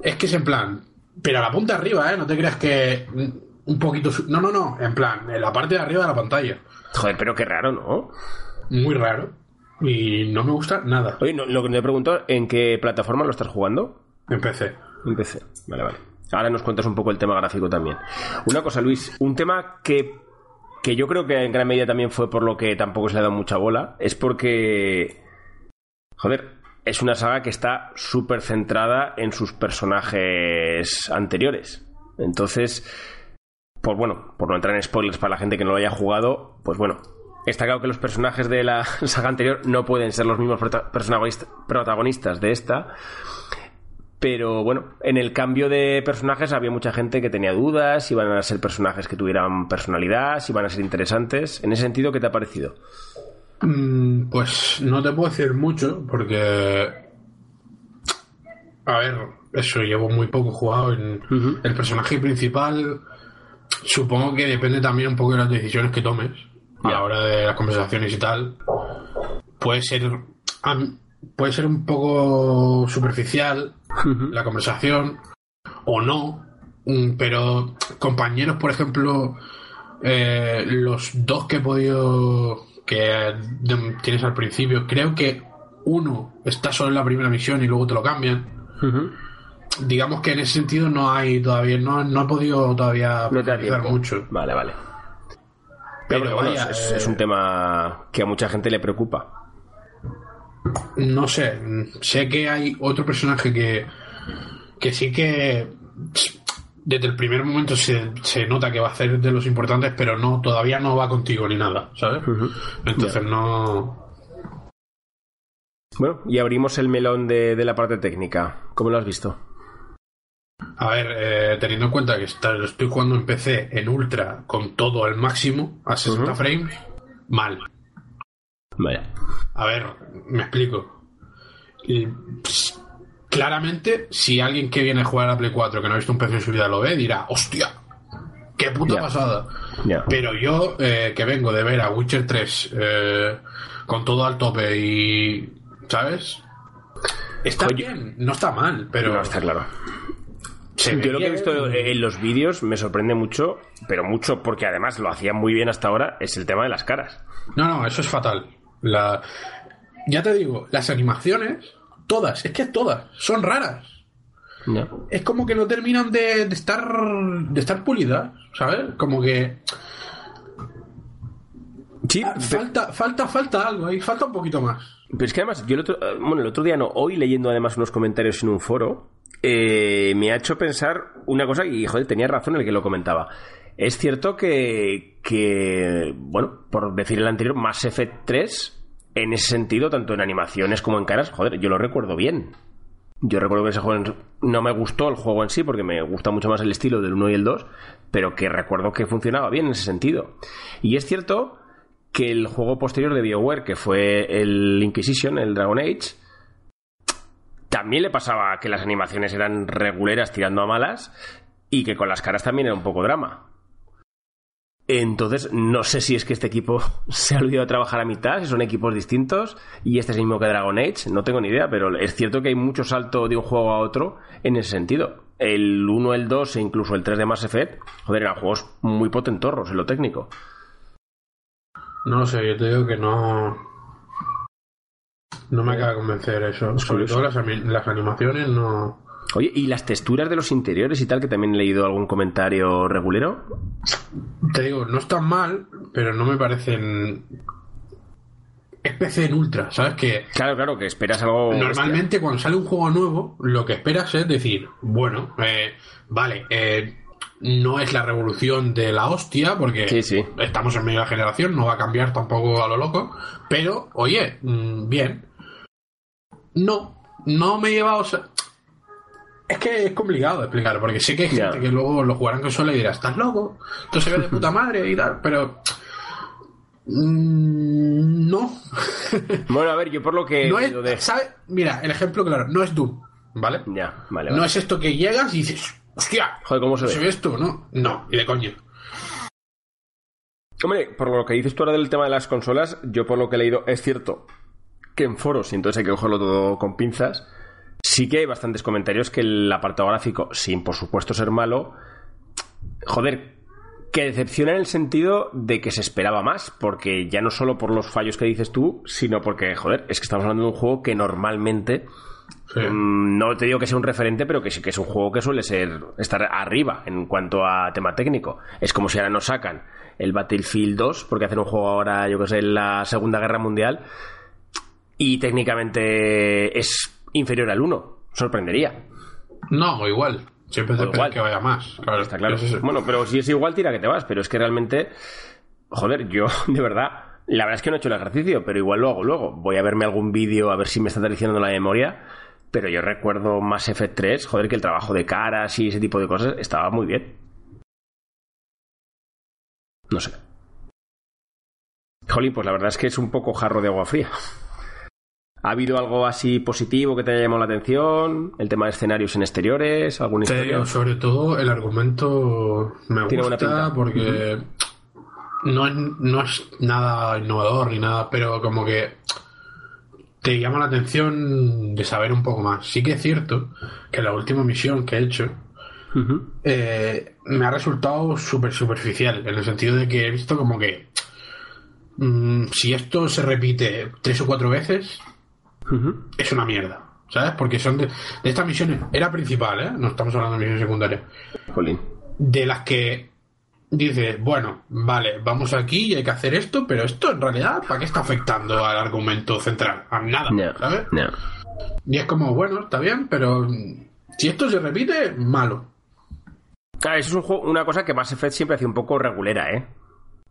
Es que es en plan, pero a la punta arriba, ¿eh? No te creas que un poquito. No, no, no, en plan, en la parte de arriba de la pantalla. Joder, pero qué raro, ¿no? Muy raro. Y no me gusta nada. Oye, lo que me pregunto, ¿en qué plataforma lo estás jugando? En PC. En PC, vale, vale. Ahora nos cuentas un poco el tema gráfico también. Una cosa, Luis, un tema que, que yo creo que en gran medida también fue por lo que tampoco se le ha dado mucha bola, es porque, joder, es una saga que está súper centrada en sus personajes anteriores. Entonces, pues bueno, por no entrar en spoilers para la gente que no lo haya jugado, pues bueno, está claro que los personajes de la saga anterior no pueden ser los mismos protagonistas de esta. Pero bueno, en el cambio de personajes había mucha gente que tenía dudas, si iban a ser personajes que tuvieran personalidad, si iban a ser interesantes. En ese sentido, ¿qué te ha parecido? Mm, pues no te puedo decir mucho, porque. A ver, eso, llevo muy poco jugado. En... El personaje principal, supongo que depende también un poco de las decisiones que tomes a la hora de las conversaciones y tal. Puede ser. Puede ser un poco superficial la conversación o no, mm, pero compañeros, por ejemplo, eh, los dos que he podido que tienes al principio, creo que uno está solo en la primera misión y luego te lo cambian. Digamos que en ese sentido no hay todavía, no, no he podido todavía no mucho. Vale, vale. Pero, es, es, un eh, tema que a mucha gente le preocupa no sé, sé que hay otro personaje que, que sí que desde el primer momento se, nota que va a ser de los importantes, pero no todavía no va contigo ni nada, ¿sabes? Entonces no... Bueno, y abrimos el melón de, la parte técnica. ¿Cómo lo has visto? A ver, eh, teniendo en cuenta que estoy jugando en PC en ultra con todo al máximo, a 60 frames, mal. Vaya. A ver, me explico. claramente, si alguien que viene a jugar a Play 4 que no ha visto un PC en su vida lo ve, dirá, ¡hostia! ¡Qué puta pasada! Pero yo, eh, que vengo de ver a Witcher 3 eh, con todo al tope y. ¿Sabes? Está bien, no está mal, pero. No, está claro. yo lo que he visto en los vídeos me sorprende mucho, pero mucho porque además lo hacía muy bien hasta ahora, es el tema de las caras. No, no, eso es fatal. La, ya te digo, las animaciones, todas, es que todas, son raras. Es como que no terminan de, estar de estar pulidas, ¿sabes? Como que Sí, ah, falta, falta, falta algo ahí, falta un poquito más. Pero es que además, yo el otro, eh, bueno, el otro día no, hoy leyendo además unos comentarios en un foro, eh, me ha hecho pensar una cosa y, joder, tenía razón el que lo comentaba. Es cierto que, bueno, por decir el anterior, Mass Effect 3, en ese sentido, tanto en animaciones como en caras, joder, yo lo recuerdo bien. Yo recuerdo que ese juego no me gustó el juego en sí, porque me gusta mucho más el estilo del 1 y el 2, pero que recuerdo que funcionaba bien en ese sentido. Y es cierto que el juego posterior de BioWare, que fue el Inquisition, el Dragon Age, también le pasaba que las animaciones eran reguleras tirando a malas y que con las caras también era un poco drama. Entonces, no sé si es que este equipo se ha olvidado de trabajar a mitad, si son equipos distintos, y este es el mismo que Dragon Age, no tengo ni idea, pero es cierto que hay mucho salto de un juego a otro en ese sentido. El 1, el 2 e incluso el 3 de Mass Effect, joder, eran juegos muy potentorros en lo técnico. No sé, yo te digo que no. No me acaba de convencer eso. Sobre todo las, las animaciones no. Oye, ¿y las texturas de los interiores y tal, que también he leído algún comentario regulero? Te digo, no están mal, pero no me parecen. Es PC en ultra, ¿sabes? Que. Claro, claro, que esperas algo. Normalmente, cuando sale un juego nuevo, lo que esperas es decir, bueno, eh, vale, eh, no es la revolución de la hostia, porque estamos en medio de la generación, no va a cambiar tampoco a lo loco, pero, oye, mm, bien. No, no me he llevado... Es que es complicado de explicar, porque sé que hay gente que luego lo jugarán con solo y dirá, ¿estás loco? Esto se ve de puta madre y tal, pero... Mm, no. bueno, a ver, yo por lo que... No es, Mira, el ejemplo claro, no es Doom, ¿vale? Ya, vale, No es esto que llegas y dices, hostia, Joder, ¿cómo se, ve? esto? No, no, y de coño. Hombre, por lo que dices tú ahora del tema de las consolas, yo por lo que he leído, es cierto que en foros, y entonces hay que cogerlo todo con pinzas, sí que hay bastantes comentarios que el apartado gráfico, sin por supuesto ser malo, joder, que decepciona en el sentido de que se esperaba más, porque ya no solo por los fallos que dices tú, sino porque, joder, es que estamos hablando de un juego que normalmente mm, no te digo que sea un referente, pero que sí que es un juego que suele ser estar arriba en cuanto a tema técnico. Es como si ahora nos sacan el Battlefield 2, porque hacen un juego ahora, yo que sé, en la Segunda Guerra Mundial, y técnicamente es inferior al 1. Sorprendería. No, igual. Siempre te igual. que vaya más. Claro, está claro. Bueno, pero si es igual, tira que te vas. Pero es que realmente, joder, yo, de verdad, la verdad es que no he hecho el ejercicio, pero igual lo hago luego. Voy a verme algún vídeo a ver si me está traicionando la memoria. Pero yo recuerdo más F3, joder, que el trabajo de caras y ese tipo de cosas estaba muy bien. No sé. Jolín, pues la verdad es que es un poco jarro de agua fría. ¿Ha habido algo así positivo que te haya llamado la atención? ¿El tema de escenarios en exteriores? ¿Algún Sobre todo el argumento me gusta porque no es, no es nada innovador ni nada, pero como que te llama la atención de saber un poco más. Sí que es cierto que la última misión que he hecho eh, me ha resultado súper superficial, en el sentido de que he visto como que mm, si esto se repite tres o cuatro veces, es una mierda. ¿Sabes? Porque son de, estas misiones. Era principal, ¿eh? No estamos hablando de misiones secundarias. De las que dices, bueno, vale, vamos aquí y hay que hacer esto, pero esto en realidad, ¿para qué está afectando al argumento central? A nada, ¿sabes? Y es como, bueno, está bien, pero si esto se repite, malo. Claro, eso es un juego, una cosa que Mass Effect siempre hace un poco regulera, ¿eh?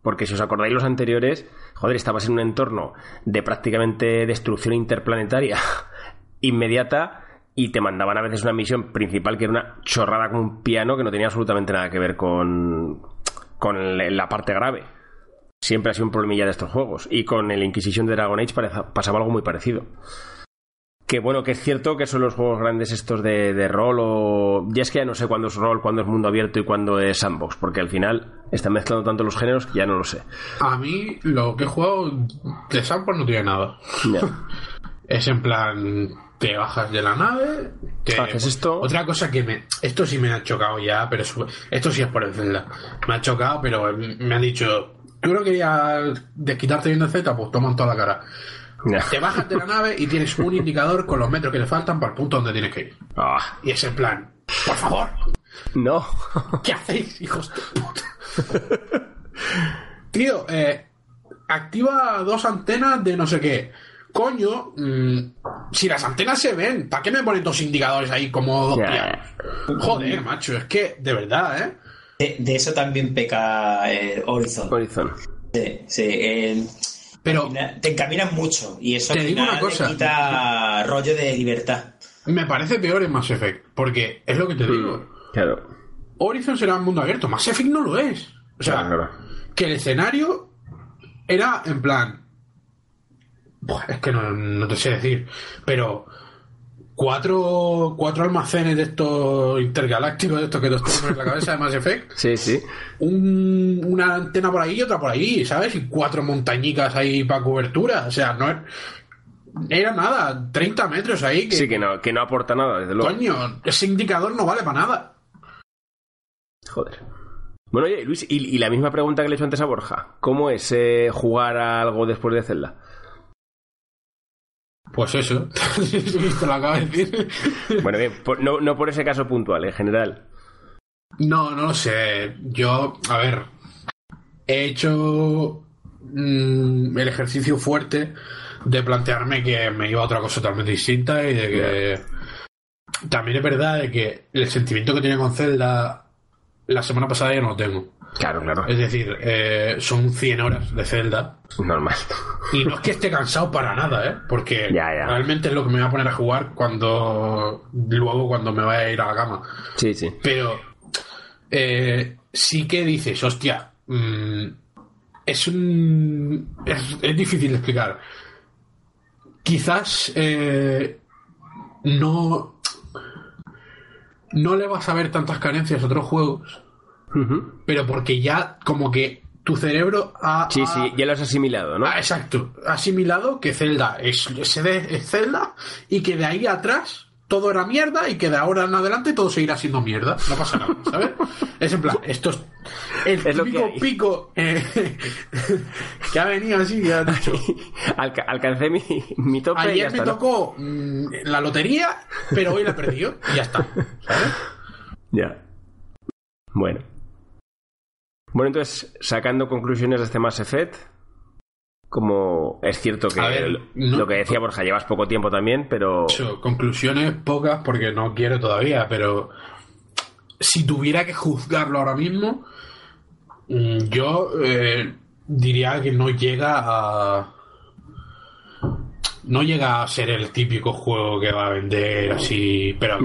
Porque si os acordáis los anteriores, joder, estabas en un entorno de prácticamente destrucción interplanetaria inmediata y te mandaban a veces una misión principal que era una chorrada con un piano que no tenía absolutamente nada que ver con, con la parte grave. Siempre ha sido un problemilla de estos juegos. Y con el Inquisition de Dragon Age pasaba algo muy parecido. Que bueno, que es cierto que son los juegos grandes estos de, rol o... Ya es que ya no sé cuándo es rol, cuándo es mundo abierto y cuándo es sandbox, porque al final están mezclando tanto los géneros que ya no lo sé. A mí lo que he jugado de sandbox no tiene nada. es en plan, te bajas de la nave, te... haces esto. Otra cosa que me... Esto sí me ha chocado ya, pero esto sí es por el Zelda. Me ha chocado, pero me han dicho, tú no querías desquitarte viendo Z, pues toman toda la cara. Te bajas de la nave y tienes un indicador con los metros que te faltan para el punto donde tienes que ir. Ah. Y es en plan, por favor. No. ¿Qué hacéis, hijos de puta? Tío, eh, activa dos antenas de no sé qué. Coño, mm, si las antenas se ven, ¿para qué me ponen dos indicadores ahí como dos pianos? Joder, macho, es que, de verdad, ¿eh? De, eso también peca eh, Horizon. Horizon. Sí, sí. Pero te encaminan mucho y eso te digo una cosa. quita rollo de libertad. Me parece peor en Mass Effect, porque es lo que te hmm, digo. Claro. Horizon será un mundo abierto, Mass Effect no lo es. O sea, que el escenario era en plan. Es que no, no te sé decir, pero cuatro, cuatro almacenes de estos intergalácticos, de estos que nos tenemos en la cabeza de Mass Effect. Sí, sí. una antena por ahí y otra por ahí, ¿sabes? Y cuatro montañicas ahí para cobertura. O sea, no era nada, 30 metros ahí. Que, sí, que no, que no aporta nada, desde luego. Coño, ese indicador no vale para nada. Joder. Bueno, oye, Luis, y, la misma pregunta que le he hecho antes a Borja. ¿Cómo es eh, jugar a algo después de Zelda? Pues eso, te lo acabo de decir. Bueno, bien, no, por ese caso puntual, en general. No, no lo sé. Yo, a ver, he hecho mm, el ejercicio fuerte de plantearme que me iba a otra cosa totalmente distinta y de que también es verdad de que el sentimiento que tenía con Zelda la semana pasada ya no lo tengo. Claro, claro. Es decir, eh, son 100 horas de Zelda. Normal. Y no es que esté cansado para nada, ¿eh? Porque realmente es lo que me voy a poner a jugar cuando. Luego, cuando me vaya a ir a la cama. Sí, sí. Pero. Eh, sí que dices, hostia. Mm, es un. Es, difícil de explicar. Quizás. Eh, no. No le vas a ver tantas carencias a otros juegos pero porque ya como que tu cerebro ha... Sí, sí, ya lo has asimilado, ¿no? Ah, exacto, asimilado que Zelda es, es Zelda y que de ahí atrás todo era mierda y que de ahora en adelante todo seguirá siendo mierda. No pasa nada, ¿sabes? Es en plan, esto es el típico pico eh, que ha venido así y ha dicho. alcancé mi, mi tope. Ayer me tocó mm, la lotería, pero hoy la he perdido y ya está. ¿Sabes? Ya. Bueno. Bueno, entonces, sacando conclusiones de este Mass Effect, como es cierto que lo que decía Borja, llevas poco tiempo también, pero... conclusiones pocas porque no quiero todavía, pero si tuviera que juzgarlo ahora mismo, mm, yo eh, diría que no llega a... No llega a ser el típico juego que va a vender así, pero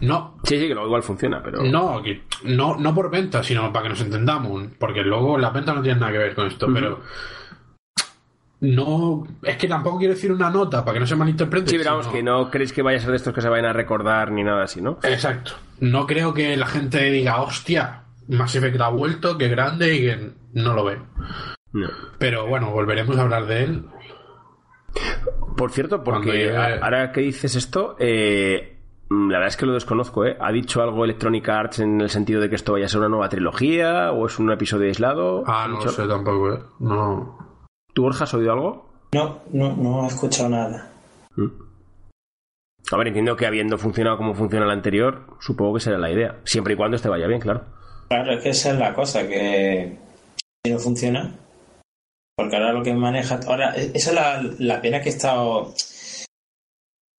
no. Sí, sí, que luego igual funciona, pero. No, no, no por venta, sino para que nos entendamos. Porque luego las ventas no tienen nada que ver con esto, pero. No. Es que tampoco quiero decir una nota para que no se malinterprete. Sí, pero que no creéis que vaya a ser de estos que se vayan a recordar ni nada así, ¿no? Exacto. No creo que la gente diga, hostia, Mass Effect ha vuelto, que grande y que no lo ve. No. Pero bueno, volveremos a hablar de él. Por cierto, porque ahora que dices esto, eh, Mm, la verdad es que lo desconozco, ¿eh? ¿Ha dicho algo Electronic Arts en el sentido de que esto vaya a ser una nueva trilogía o es un episodio aislado? Ah, no lo sé tampoco, ¿eh? No. ¿Tú, Borja, has oído algo? No, no, no he escuchado nada. Mm. A ver, entiendo que habiendo funcionado como funciona el anterior, supongo que será la idea. Siempre y cuando este vaya bien, claro. Claro, es que esa es la cosa, que si no funciona. Porque ahora lo que maneja. Ahora, esa es la, la pena que he estado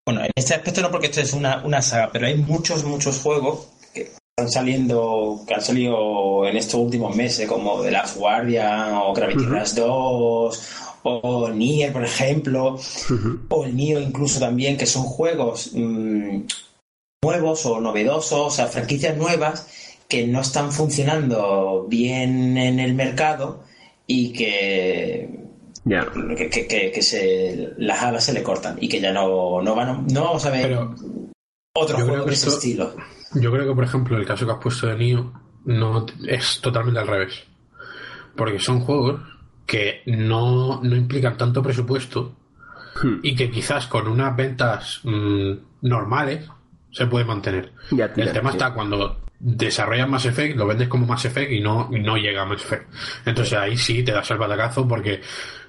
bueno, en este aspecto no porque esto es una, una saga, pero hay muchos, muchos juegos que están saliendo, que han salido en estos últimos meses, como The Last Guardian o Gravity Rush 2 o Nier, por ejemplo, o el Nio incluso también, que son juegos mm, nuevos o novedosos, o sea, franquicias nuevas que no están funcionando bien en el mercado y que que, se, las alas se le cortan y que ya no, no van no vamos a ver otro juego de ese estilo. Yo creo que, por ejemplo, el caso que has puesto de Nio no es totalmente al revés. Porque son juegos que no, implican tanto presupuesto hmm. y que quizás con unas ventas mm, normales se puede mantener. el tema está cuando desarrollas Mass Effect, lo vendes como Mass Effect y no, no llega a Mass Effect. Entonces ahí sí te das el batacazo porque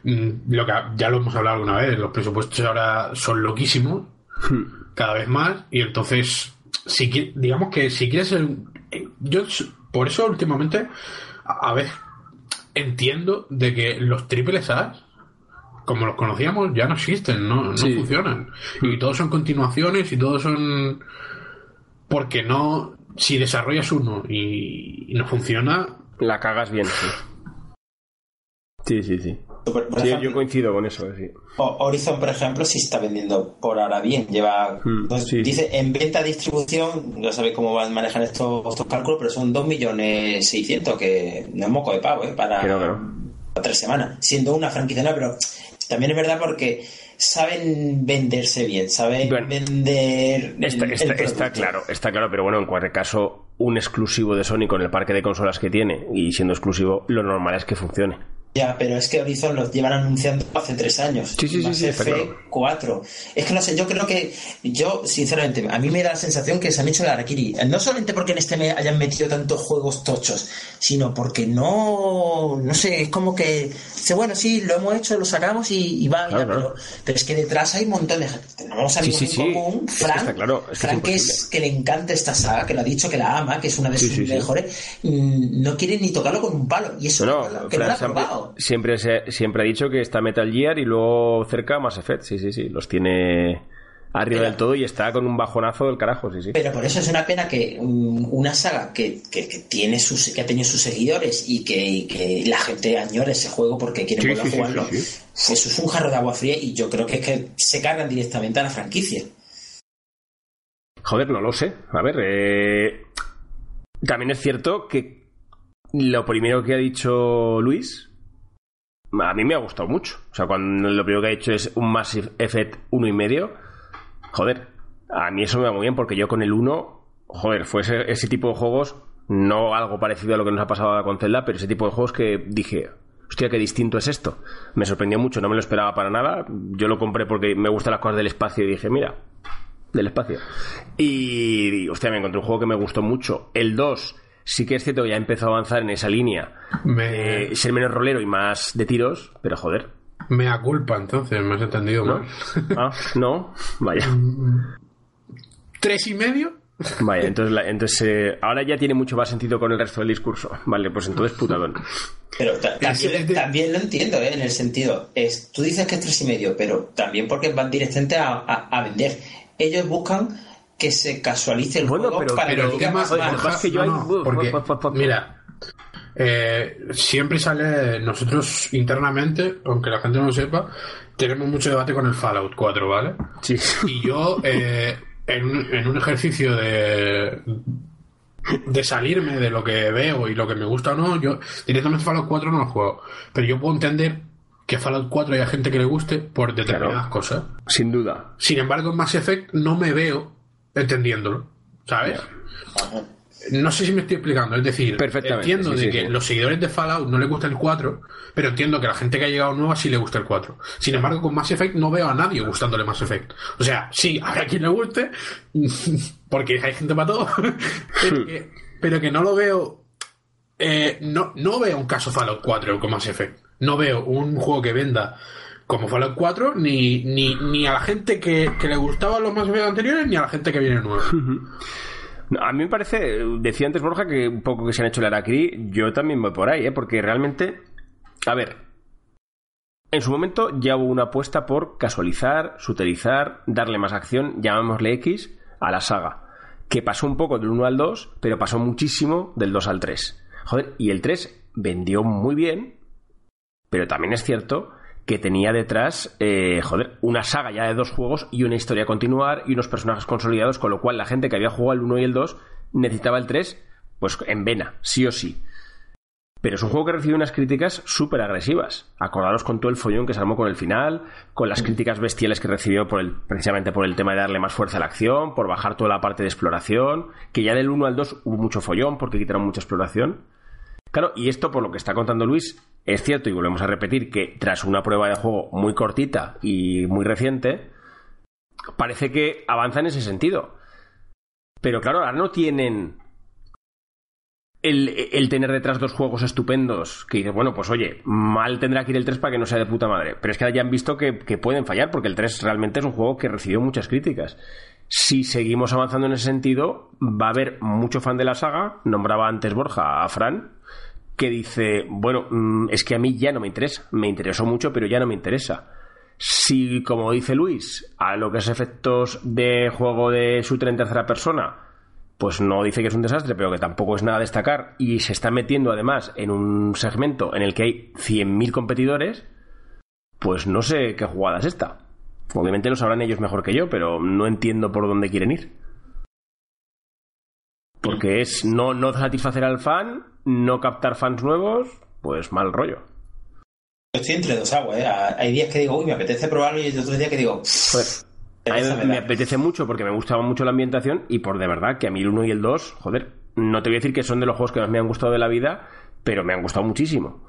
mm, lo que ya lo hemos hablado alguna vez, los presupuestos ahora son loquísimos, hmm. cada vez más, y entonces, si digamos que si quieres ser, eh, yo por eso últimamente, a, ver, entiendo de que los triples A como los conocíamos, ya no existen, no, no funcionan. Y todos son continuaciones y todos son. Porque no si desarrollas uno y, no funciona... La cagas bien, sí. Sí, sí, sí. yo coincido con eso. Sí. Horizon, por ejemplo, sí está vendiendo por ahora bien. Lleva. Hmm, dice en venta distribución, ya sabéis cómo van manejar estos, estos cálculos, pero son 2.600.000, que no es moco de pavo, ¿eh? Para, tres semanas. Siendo una franquicia, pero también es verdad porque saben venderse bien, saben vender. Está, claro, está claro, pero bueno, en cualquier caso, un exclusivo de Sony con el parque de consolas que tiene y siendo exclusivo, lo normal es que funcione. Ya, pero es que Horizon lo llevan anunciando hace tres años. Sí, sí, sí. F4. Es que no sé, yo creo que. Yo, sinceramente, a mí me da la sensación que se han hecho la Arakiri. No solamente porque en este me hayan metido tantos juegos tochos, sino porque no. No sé, es como que. Bueno, sí, lo hemos hecho, lo sacamos y, va. Pero, es que detrás hay un montón de gente. Tenemos a sí, sí, común. Frank, claro, Frank que, es, que le encanta esta saga, que lo ha dicho, que la ama, que es una de sus mejores. No quiere ni tocarlo con un palo. Y eso no, que no lo ha probado siempre, siempre ha dicho que está Metal Gear y luego cerca Mass Effect. Sí, sí, sí. Los tiene arriba del todo y está con un bajonazo del carajo, sí, sí. Pero por eso es una pena que una saga que, tiene sus, que ha tenido sus seguidores y que, la gente añore ese juego porque quiere volver a jugarlo, eso es un jarro de agua fría y yo creo que es que se cargan directamente a la franquicia. Joder, no lo sé. A ver, eh... también es cierto que lo primero que ha dicho Luis a mí me ha gustado mucho. O sea, cuando lo primero que ha hecho es un Massive Effect uno y medio, joder, a mí eso me va muy bien porque yo con el 1, joder, fue ese, tipo de juegos, no algo parecido a lo que nos ha pasado con Zelda, pero ese tipo de juegos que dije, hostia, qué distinto es esto. Me sorprendió mucho, no me lo esperaba para nada. Yo lo compré porque me gustan las cosas del espacio y dije, mira, del espacio. Y, hostia, me encontré un juego que me gustó mucho. El 2 sí que es cierto que ya empezó a avanzar en esa línea ser menos rolero y más de tiros, pero joder. Me da culpa, entonces, me has entendido ¿No? Ah, no, vaya. ¿Tres y medio? Vaya, entonces, entonces eh, ahora ya tiene mucho más sentido con el resto del discurso. Vale, pues entonces putadón. Pero también, lo entiendo, ¿eh? en el sentido, es, tú dices que es tres y medio, pero también porque van directamente a, a vender. Ellos buscan que se casualice el juego para que diga más, que yo mira eh, siempre sale nosotros internamente aunque la gente no lo sepa tenemos mucho debate con el Fallout 4 ¿vale? Sí. y yo eh, en, en un ejercicio de de salirme de lo que veo y lo que me gusta o no, yo directamente Fallout 4 no lo juego. Pero yo puedo entender que Fallout 4 haya gente que le guste por determinadas cosas. Sin duda. Sin embargo, en Mass Effect no me veo entendiéndolo, ¿sabes? No sé si me estoy explicando, es decir, entiendo de que los seguidores de Fallout no les gusta el 4, pero entiendo que la gente que ha llegado nueva sí le gusta el 4. Sin embargo, con Mass Effect no veo a nadie gustándole Mass Effect. O sea, sí, habrá quien le guste, porque hay gente para todo, pero, que, no lo veo. Eh, no, no veo un caso Fallout 4 con Mass Effect. No veo un juego que venda como Fallout 4, ni, ni, ni a la gente que, le gustaban los más anteriores, ni a la gente que viene nueva. A mí me parece, decía antes Borja que un poco que se han hecho el Araquiri, yo también voy por ahí, ¿eh? porque realmente, a ver, en su momento ya hubo una apuesta por casualizar, suterizar, darle más acción, llamémosle X, a la saga, que pasó un poco del 1 al 2, pero pasó muchísimo del 2 al 3. Joder, y el 3 vendió muy bien, pero también es cierto que tenía detrás, eh, joder, una saga ya de dos juegos y una historia a continuar y unos personajes consolidados, con lo cual la gente que había jugado el 1 y el 2 necesitaba el 3, pues en vena, sí o sí. Pero es un juego que recibió unas críticas súper agresivas. Acordaros con todo el follón que se armó con el final, con las críticas bestiales que recibió por el, precisamente por el tema de darle más fuerza a la acción, por bajar toda la parte de exploración, que ya del 1 al 2 hubo mucho follón porque quitaron mucha exploración. Claro, y esto por lo que está contando Luis, es cierto, y volvemos a repetir, que tras una prueba de juego muy cortita y muy reciente, parece que avanza en ese sentido. Pero claro, ahora no tienen el, tener detrás dos juegos estupendos que dices, bueno, pues oye, mal tendrá que ir el 3 para que no sea de puta madre. Pero es que ya han visto que, que, pueden fallar, porque el 3 realmente es un juego que recibió muchas críticas. Si seguimos avanzando en ese sentido, va a haber mucho fan de la saga. Nombraba antes Borja a Fran, que dice, bueno, mm, es que a mí ya no me interesa, me interesó mucho, pero ya no me interesa. Si, como dice Luis, a lo que es efectos de juego de shooter en tercera persona, pues no dice que es un desastre, pero que tampoco es nada a destacar, y se está metiendo además en un segmento en el que hay 100.000 competidores, pues no sé qué jugada es esta. Obviamente lo sabrán ellos mejor que yo, pero no entiendo por dónde quieren ir. Porque es no, no satisfacer al fan, no captar fans nuevos, pues mal rollo. Estoy entre dos aguas, ¿eh? Hay días que digo, uy, me apetece probarlo y otros días que digo, pues, a mí me, apetece mucho porque me gustaba mucho la ambientación y por de verdad que a mí el 1 y el 2, joder, no te voy a decir que son de los juegos que más me han gustado de la vida, pero me han gustado muchísimo.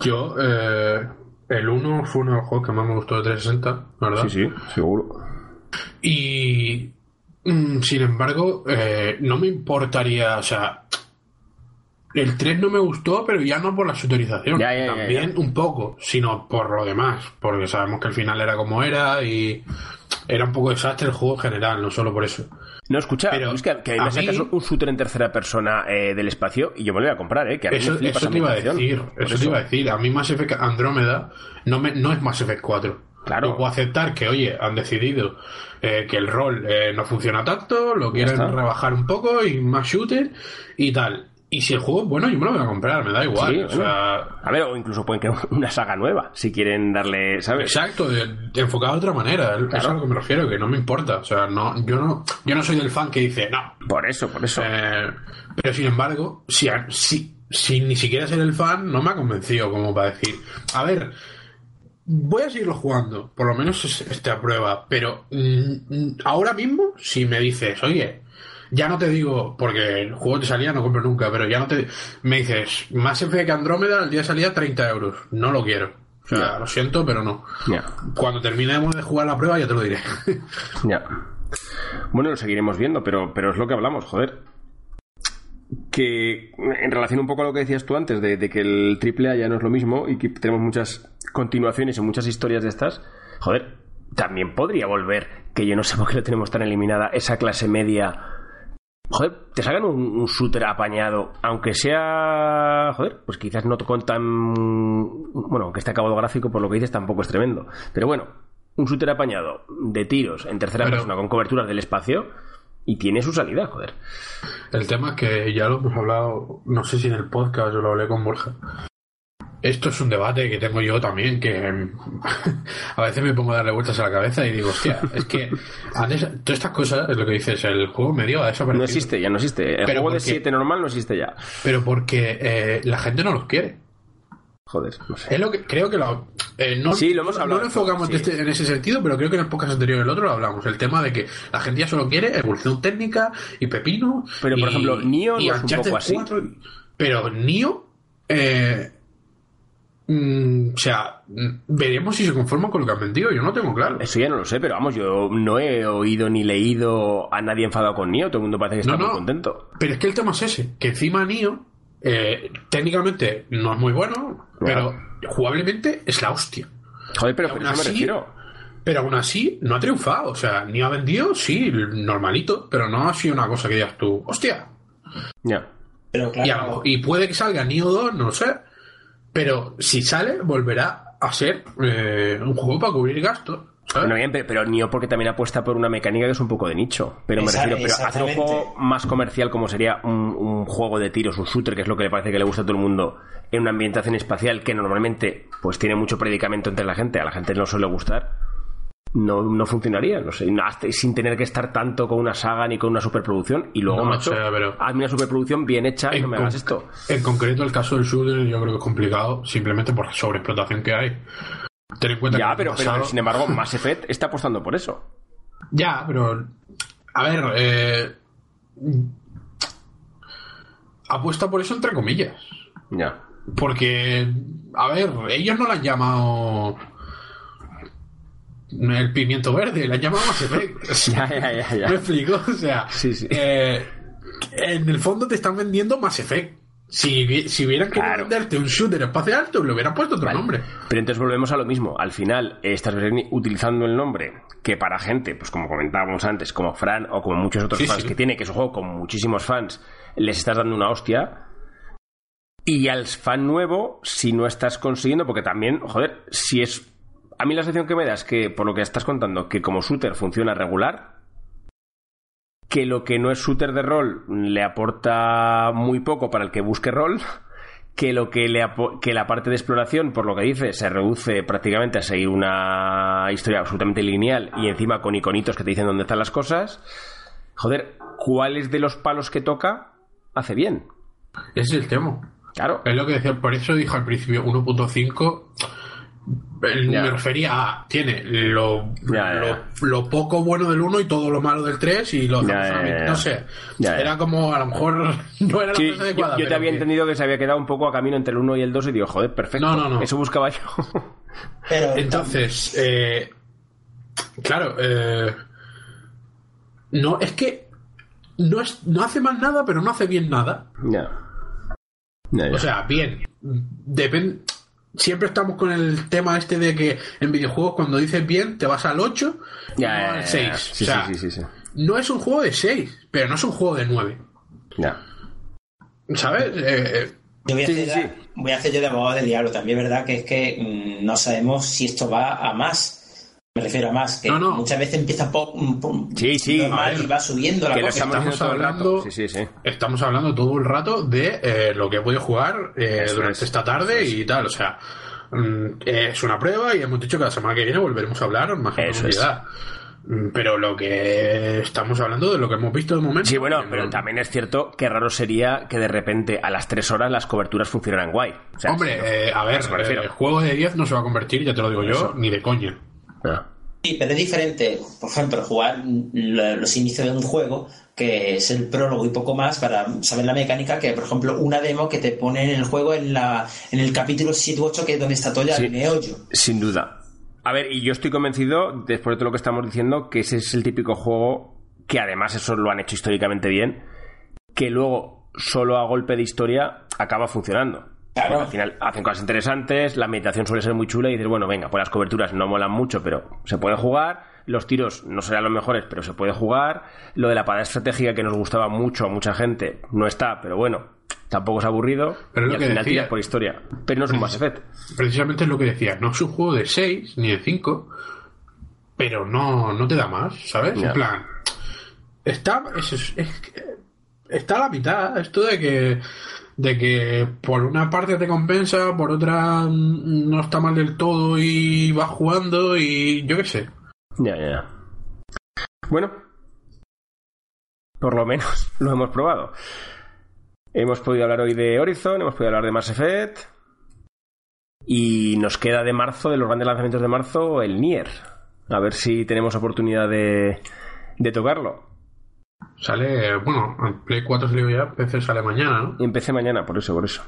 Yo, eh, el 1 fue uno de los juegos que más me gustó de 360, ¿verdad? Sí, sí, seguro. Y Mm, sin embargo, eh, no me importaría, o sea, el 3 no me gustó, pero ya no por la autorización, también un poco, sino por lo demás, porque sabemos que el final era como era y era un poco desastre el juego en general, no solo por eso. No, escucha, pero es que, que me sacas un shooter en tercera persona eh, del espacio y yo me lo voy a comprar, ¿eh? Que eso, eso te iba a decir, eso, te iba a decir. A mí Mass Effect Andrómeda no, me, no es Mass Effect 4. Claro. Yo puedo aceptar que, oye, han decidido eh, que el rol eh, no funciona tanto, lo quieren rebajar un poco y más shooter y tal. Y si el juego es bueno, yo me lo voy a comprar, me da igual. o sea... A ver, o incluso pueden crear una saga nueva, si quieren darle, ¿sabes? Exacto, enfocado de otra manera. Eso es a lo que me refiero, que no me importa. O sea, no, yo no, yo no soy del fan que dice, no. Por eso, por eso. Eh, pero sin embargo, si, si, si ni siquiera ser el fan, no me ha convencido como para decir, a ver, voy a seguirlo jugando, por lo menos este a prueba, pero mm, mm, ahora mismo, si me dices, oye, ya no te digo, porque el juego te salía, no compro nunca, pero ya no te. Me dices, más F que Andrómeda, el día de salida 30 euros. No lo quiero. O sea, lo siento, pero no. Cuando terminemos de jugar la prueba, ya te lo diré. ya. Bueno, lo seguiremos viendo, pero, pero es lo que hablamos, joder. Que en relación un poco a lo que decías tú antes, de, de que el AAA ya no es lo mismo y que tenemos muchas continuaciones y muchas historias de estas, joder, también podría volver, que yo no sé por qué lo tenemos tan eliminada, esa clase media joder, te salgan un, shooter apañado, aunque sea, joder, pues quizás no con tan, bueno, aunque esté acabado gráfico, por lo que dices tampoco es tremendo, pero bueno, un shooter apañado de tiros en tercera persona con coberturas del espacio y tiene su salida, joder. El tema es que ya lo hemos hablado, no sé si en el podcast o lo hablé con Borja, esto es un debate que tengo yo también, que a veces me pongo a darle vueltas a la cabeza y digo, hostia, es que todas estas cosas, es lo que dices, el juego medio ha desaparecido. No existe, ya no existe. El juego de 7 normal no existe ya. Pero porque eh, la gente no los quiere. Joder, no sé. Es lo que creo que lo. Eh, no, sí, lo hemos hablado. No lo enfocamos este, en ese sentido, pero creo que en las pocas anteriores del otro lo hablamos. El tema de que la gente ya solo quiere evolución técnica y pepino. Pero por ejemplo, Nio no es un poco así. pero Nio. Eh, Mm, o sea, veremos si se conforman con lo que han vendido. Yo no tengo claro. Eso ya no lo sé, pero vamos, yo no he oído ni leído a nadie enfadado con Nio. Todo el mundo parece que está muy contento. Pero es que el tema es ese: que encima Nio, eh, técnicamente no es muy bueno, pero jugablemente es la hostia. Joder, pero aún así, Pero aún así no ha triunfado. O sea, Nio ha vendido, sí, normalito, pero no ha sido una cosa que digas tú, hostia. Ya. Pero claro. Y, y, puede que salga Nio 2, no lo sé pero si sale, volverá a ser eh, un juego para cubrir gastos. Bueno, bien, pero, Nio porque también apuesta por una mecánica que es un poco de nicho. Pero me refiero, pero hacer un juego más comercial como sería un, juego de tiros, un shooter, que es lo que le parece que le gusta a todo el mundo, en una ambientación espacial que normalmente pues tiene mucho predicamento entre la gente, a la gente no suele gustar no, no funcionaría, no sé, sin tener que estar tanto con una saga ni con una superproducción y luego, macho, hazme una superproducción bien hecha y no me hagas esto. En concreto, el caso del shooter yo creo que es complicado simplemente por la sobreexplotación que hay. Ten en cuenta ya, pero, sin embargo, Mass Effect está apostando por eso. Ya, pero. A ver, eh, apuesta por eso entre comillas. Ya. Porque, a ver, ellos no la han llamado el pimiento verde, la llamamos Effect. ya, ya, ya, Me explico, o sea, eh, en el fondo te están vendiendo Mass Effect. Si, si hubieran querido venderte un shooter espacial, te le hubieran puesto otro nombre. Pero entonces volvemos a lo mismo. Al final, estás utilizando el nombre que para gente, pues como comentábamos antes, como Fran o como muchos otros fans que tiene, que es un juego con muchísimos fans, les estás dando una hostia. Y al fan nuevo, si no estás consiguiendo, porque también, joder, si es a mí la sensación que me da es que, por lo que estás contando, que como shooter funciona regular, que lo que no es shooter de rol le aporta muy poco para el que busque rol, que lo que le que la parte de exploración, por lo que dice, se reduce prácticamente a seguir una historia absolutamente lineal y encima con iconitos que te dicen dónde están las cosas. Joder, ¿cuáles de los palos que toca hace bien? Ese es el tema. Claro. Es lo que decía, por eso dijo al principio 1.5 me refería a. Tiene lo, lo, poco bueno del 1 y todo lo malo del 3 y lo. no sé. Era como, a lo mejor no era la cosa adecuada. Yo, te había entendido que se había quedado un poco a camino entre el 1 y el 2 y digo, joder, perfecto. No, no, no. Eso buscaba yo. Entonces, eh, claro, eh, no, es que no, es, no hace mal nada, pero no hace bien nada. O sea, bien. Depende siempre estamos con el tema este de que en videojuegos cuando dices bien te vas al 8 ya, no al 6. no es un juego de 6, pero no es un juego de 9. Ya. ¿Sabes? Eh, eh, yo voy a, hacer, voy a hacer yo de abogado del diablo. También es verdad que es que mm, no sabemos si esto va a más. Me refiero a más, que muchas veces empieza pop, sí, sí, normal y va subiendo la cosa. Estamos hablando, sí, sí, sí. estamos hablando todo el rato de eh, lo que he podido jugar eh, durante esta tarde y tal. O sea, mm, es una prueba y hemos dicho que la semana que viene volveremos a hablar más en profundidad. Mm, pero lo que estamos hablando de lo que hemos visto de momento. Sí, bueno, pero también es cierto que raro sería que de repente a las 3 horas las coberturas funcionaran guay. Hombre, eh, a ver, el juego de 10 no se va a convertir, ya te lo digo yo, ni de coña. Ah. Sí, pero es diferente, por ejemplo, jugar los inicios de un juego, que es el prólogo y poco más, para saber la mecánica, que por ejemplo una demo que te pone en el juego en, la, en el capítulo 7 u 8, que es donde está todo ya el meollo. Sin duda. A ver, y yo estoy convencido, después de todo lo que estamos diciendo, que ese es el típico juego que además eso lo han hecho históricamente bien, que luego solo a golpe de historia acaba funcionando. Claro. al final hacen cosas interesantes, la meditación suele ser muy chula y dices, bueno, venga, pues las coberturas no molan mucho, pero se puede jugar, los tiros no serán los mejores, pero se puede jugar, lo de la parada estratégica que nos gustaba mucho a mucha gente no está, pero bueno, tampoco es aburrido pero y al final decía, por historia. Pero no es un Mass Effect. Precisamente es lo que decía, no es un juego de 6 ni de 5, pero no, no te da más, ¿sabes? En plan, está, está a la mitad esto de que de que por una parte te compensa, por otra no está mal del todo y vas jugando y yo qué sé. Ya, ya. Bueno, por lo menos lo hemos probado. Hemos podido hablar hoy de Horizon, hemos podido hablar de Mass Effect. Y nos queda de marzo, de los grandes lanzamientos de marzo, el Nier. A ver si tenemos oportunidad de, de tocarlo. Sale, bueno, en Play 4 salió ya, PC sale mañana, ¿no? Y empecé mañana, por eso, por eso.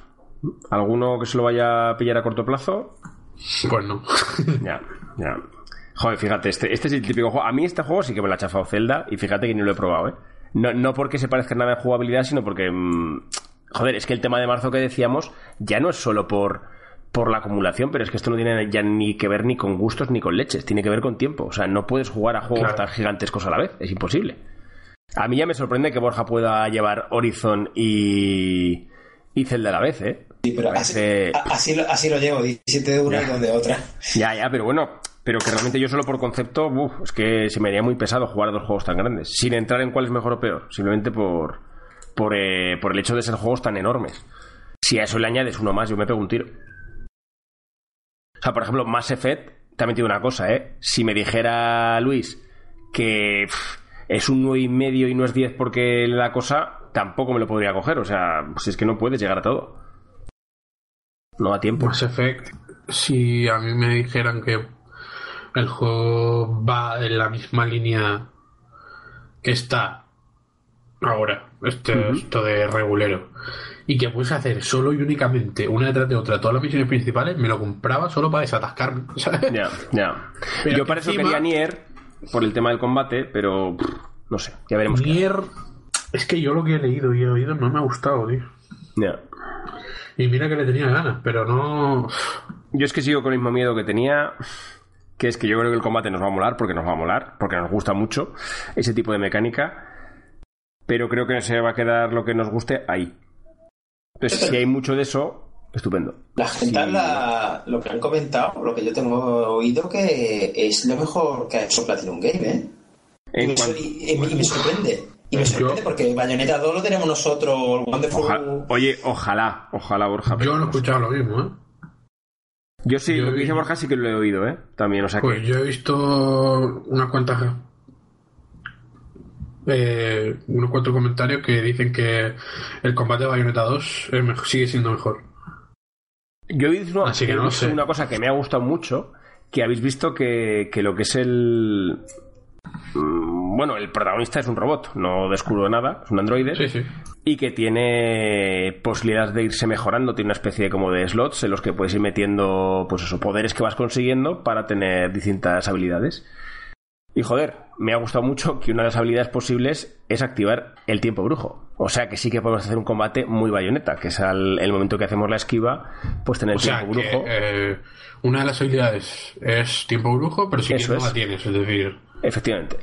¿Alguno que se lo vaya a pillar a corto plazo? Pues no. ya, ya. Joder, fíjate, este, este es el típico juego. A mí este juego sí que me lo ha chafado Zelda y fíjate que ni lo he probado, ¿eh? No, no porque se parezca nada en jugabilidad, sino porque. Mm, joder, es que el tema de marzo que decíamos ya no es solo por, por la acumulación, pero es que esto no tiene ya ni que ver ni con gustos ni con leches, tiene que ver con tiempo. O sea, no puedes jugar a juegos tan gigantescos a la vez, es imposible. A mí ya me sorprende que Borja pueda llevar Horizon y, y Zelda a la vez, ¿eh? Sí, pero así, lo, así lo llevo, 17 de una y 2 de otra. Ya, ya, pero bueno, pero que realmente yo solo por concepto, es que se me haría muy pesado jugar dos juegos tan grandes, sin entrar en cuál es mejor o peor, simplemente por, por, eh, por el hecho de ser juegos tan enormes. Si a eso le añades uno más, yo me pego un tiro. O sea, por ejemplo, Mass Effect, también tiene una cosa, ¿eh? Si me dijera Luis que es un 9 y medio y no es 10 porque la cosa, tampoco me lo podría coger. O sea, si es que no puedes llegar a todo. No da tiempo. Mass Effect, si a mí me dijeran que el juego va en la misma línea que está ahora, este, esto de regulero, y que puedes hacer solo y únicamente una detrás de otra todas las misiones principales, me lo compraba solo para desatascarme. Ya, ya. Yo para eso quería Nier, por el tema del combate, pero no sé, ya veremos. Nier, es que yo lo que he leído y he oído no me ha gustado, tío. Ya. Y mira que le tenía ganas, pero no. Yo es que sigo con el mismo miedo que tenía que es que yo creo que el combate nos va a molar, porque nos va a molar, porque nos gusta mucho ese tipo de mecánica, pero creo que se va a quedar lo que nos guste ahí. Entonces, si hay mucho de eso, estupendo. La gente lo que han comentado, lo que yo tengo oído, que es lo mejor que ha hecho Platinum Game, ¿eh? Y, me, sorprende. Y me sorprende porque Bayonetta 2 lo tenemos nosotros, Oye, ojalá, ojalá, Borja. Yo no he escuchado lo mismo, ¿eh? Yo sí, lo que dice Borja sí que lo he oído, ¿eh? También, o sea pues yo he visto unas cuantas... Eh, unos cuantos comentarios que dicen que el combate de Bayonetta 2 sigue siendo mejor. Yo he visto, una cosa que me ha gustado mucho, que habéis visto que, que lo que es el... Mm, bueno, el protagonista es un robot, no descubro nada, es un androide. Sí, sí y que tiene posibilidades de irse mejorando, tiene una especie de como de slots en los que puedes ir metiendo pues esos poderes que vas consiguiendo para tener distintas habilidades. Y joder, me ha gustado mucho que una de las habilidades posibles es activar el tiempo brujo. O sea que sí que podemos hacer un combate muy bayoneta, que es al el momento que hacemos la esquiva, pues tener el tiempo brujo. Eh, una de las habilidades es tiempo brujo, pero si Eso no la tienes, es decir. Efectivamente.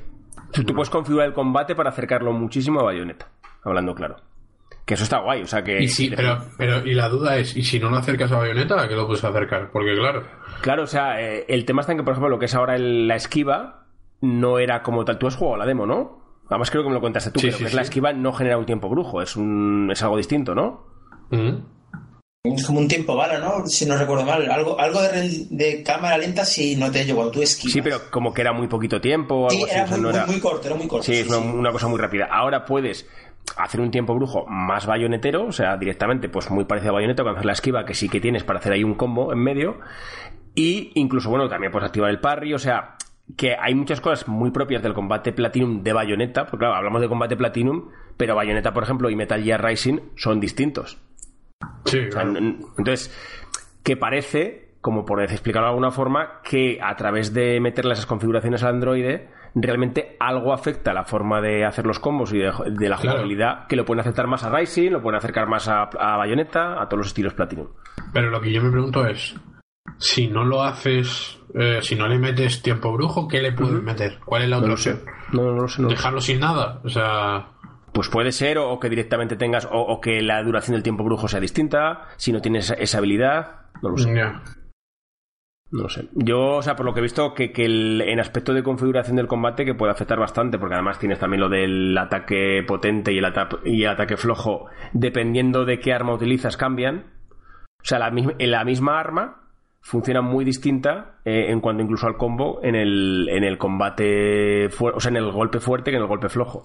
Tú puedes configurar el combate para acercarlo muchísimo a bayoneta, hablando claro. Que eso está guay, o sea que... Y sí, pero, pero y la duda es, ¿y si no lo acercas a Bayonetta, a qué lo puedes acercar? Porque claro... Claro, o sea, eh, el tema está en que, por ejemplo, lo que es ahora la esquiva no era como tal. Tú has jugado la demo, ¿no? Además creo que me lo contaste tú, pero que es la esquiva no genera un tiempo brujo, es, un, es algo distinto, ¿no? Es como un tiempo bala, ¿no? Si no recuerdo mal. Algo, algo de, cámara lenta si no te llevo tú esquivas. Sí, pero como que era muy poquito tiempo. sí, era, muy, muy, corto, era muy corto. Sí, es una, cosa muy rápida. Ahora puedes hacer un tiempo brujo más bayonetero, o sea, directamente, pues muy parecido a bayoneta, con hacer la esquiva que sí que tienes para hacer ahí un combo en medio. Y incluso, bueno, también puedes activar el parry, o sea, que hay muchas cosas muy propias del combate Platinum de Bayonetta, porque claro, hablamos de combate Platinum, pero Bayonetta, por ejemplo, y Metal Gear Rising son distintos. Sí, Entonces, que parece, como por explicarlo de alguna forma, que a través de meterle esas configuraciones al Android, realmente algo afecta la forma de hacer los combos y de, la jugabilidad, que lo pueden aceptar más a Rising, lo pueden acercar más a, a Bayonetta, a todos los estilos Platinum. Pero lo que yo me pregunto es, si no lo haces, eh, si no le metes tiempo brujo, ¿qué le puedes meter? ¿Cuál es la otra opción? No, lo sé. Dejarlo sin nada, o sea... Pues puede ser, o, que directamente tengas, o, que la duración del tiempo brujo sea distinta, si no tienes esa habilidad, no lo sé. No lo sé. Yo, o sea, por lo que he visto, que, que el, en aspecto de configuración del combate que puede afectar bastante, porque además tienes también lo del ataque potente y el, y el ataque flojo, dependiendo de qué arma utilizas, cambian. O sea, la, la misma arma funciona muy distinta eh, en cuanto incluso al combo en el, en el combate, o sea, en el golpe fuerte que en el golpe flojo.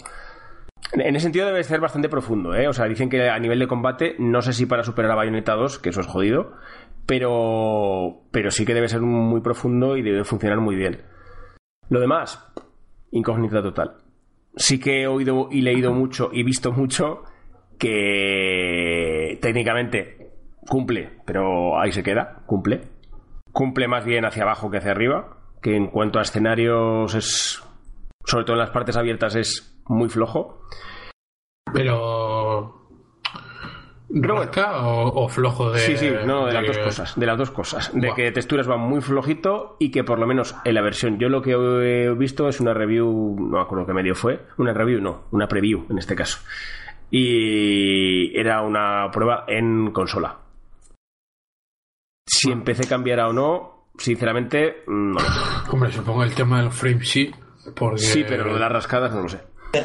En ese sentido debe ser bastante profundo, ¿eh? O sea, dicen que a nivel de combate, no sé si para superar a Bayonetta 2, que eso es jodido, pero, pero sí que debe ser muy profundo y debe funcionar muy bien. Lo demás, incógnita total. Sí que he oído y leído mucho y visto mucho que técnicamente cumple, pero ahí se queda, cumple cumple más bien hacia abajo que hacia arriba, que en cuanto a escenarios es, sobre todo en las partes abiertas, es muy flojo. Pero... ¿Rosca o, flojo de...? Sí, sí, no, de, las dos cosas, de las dos cosas. De que texturas van muy flojito y que por lo menos en la versión, yo lo que he visto es una review, no me acuerdo qué medio fue, una review no, una preview en este caso. Y era una prueba en consola. Si empecé a cambiar o no, sinceramente, no. Hombre, supongo el tema del frame sí. Porque... Sí, pero lo de las rascadas no lo sé.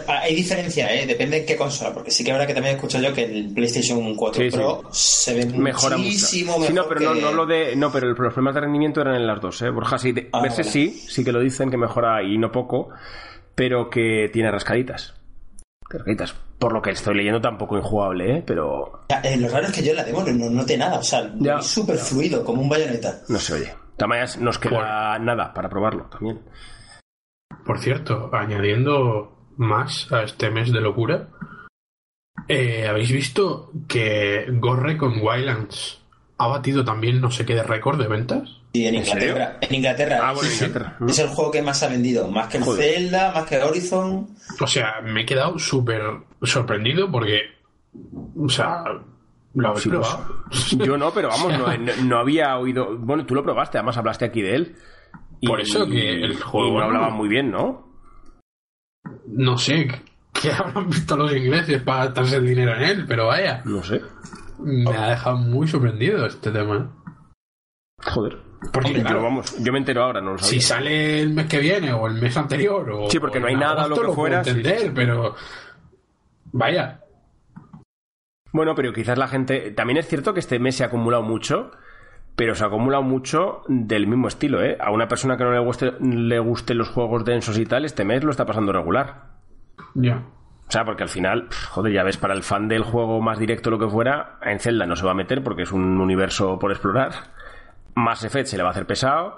Hay diferencia, ¿eh? depende de qué consola, porque sí que ahora que también he escuchado yo que el PlayStation 4 Pro se ve Mejora muchísimo mejor. Sí, no, pero no, no, lo de. No, pero los problemas de rendimiento eran en las dos, ¿eh? Borja, sí, de, ah, verse sí, sí que lo dicen que mejora y no poco, pero que tiene rascaditas. Por lo que estoy leyendo, tampoco injugable, ¿eh? Pero. Eh, lo raro es que yo la demo no noté nada. O sea, es súper fluido, como un bayoneta. No se oye. De nos queda nada para probarlo también. Por cierto, añadiendo más a este mes de locura, eh, ¿habéis visto que Gorre con Wildlands ha batido también no sé qué de récord de ventas? Sí, en Inglaterra. En Inglaterra. Ah, Es el juego que más ha vendido. Más que Zelda, más que Horizon. O sea, me he quedado súper sorprendido porque. O sea. Lo habéis probado. Yo no, pero vamos, no, había oído. Bueno, tú lo probaste, además hablaste aquí de él. Por eso que el juego. no hablaba muy bien, ¿no? No sé. ¿Qué habrán visto los ingleses para gastarse el dinero en él? Pero vaya. No sé. Me ha dejado muy sorprendido este tema. Joder. Porque vamos, yo me entero ahora, no lo Si sale el mes que viene o el mes anterior o Sí, porque no hay nada lo que fuera, entender, pero vaya. Bueno, pero quizás la gente también es cierto que este mes se ha acumulado mucho, pero se ha acumulado mucho del mismo estilo, ¿eh? A una persona que no le guste le gusten los juegos densos y tal, este mes lo está pasando regular. Ya. O sea, porque al final, joder, ya ves, para el fan del juego más directo lo que fuera, en Zelda no se va a meter porque es un universo por explorar. Mass Effect se le va a hacer pesado.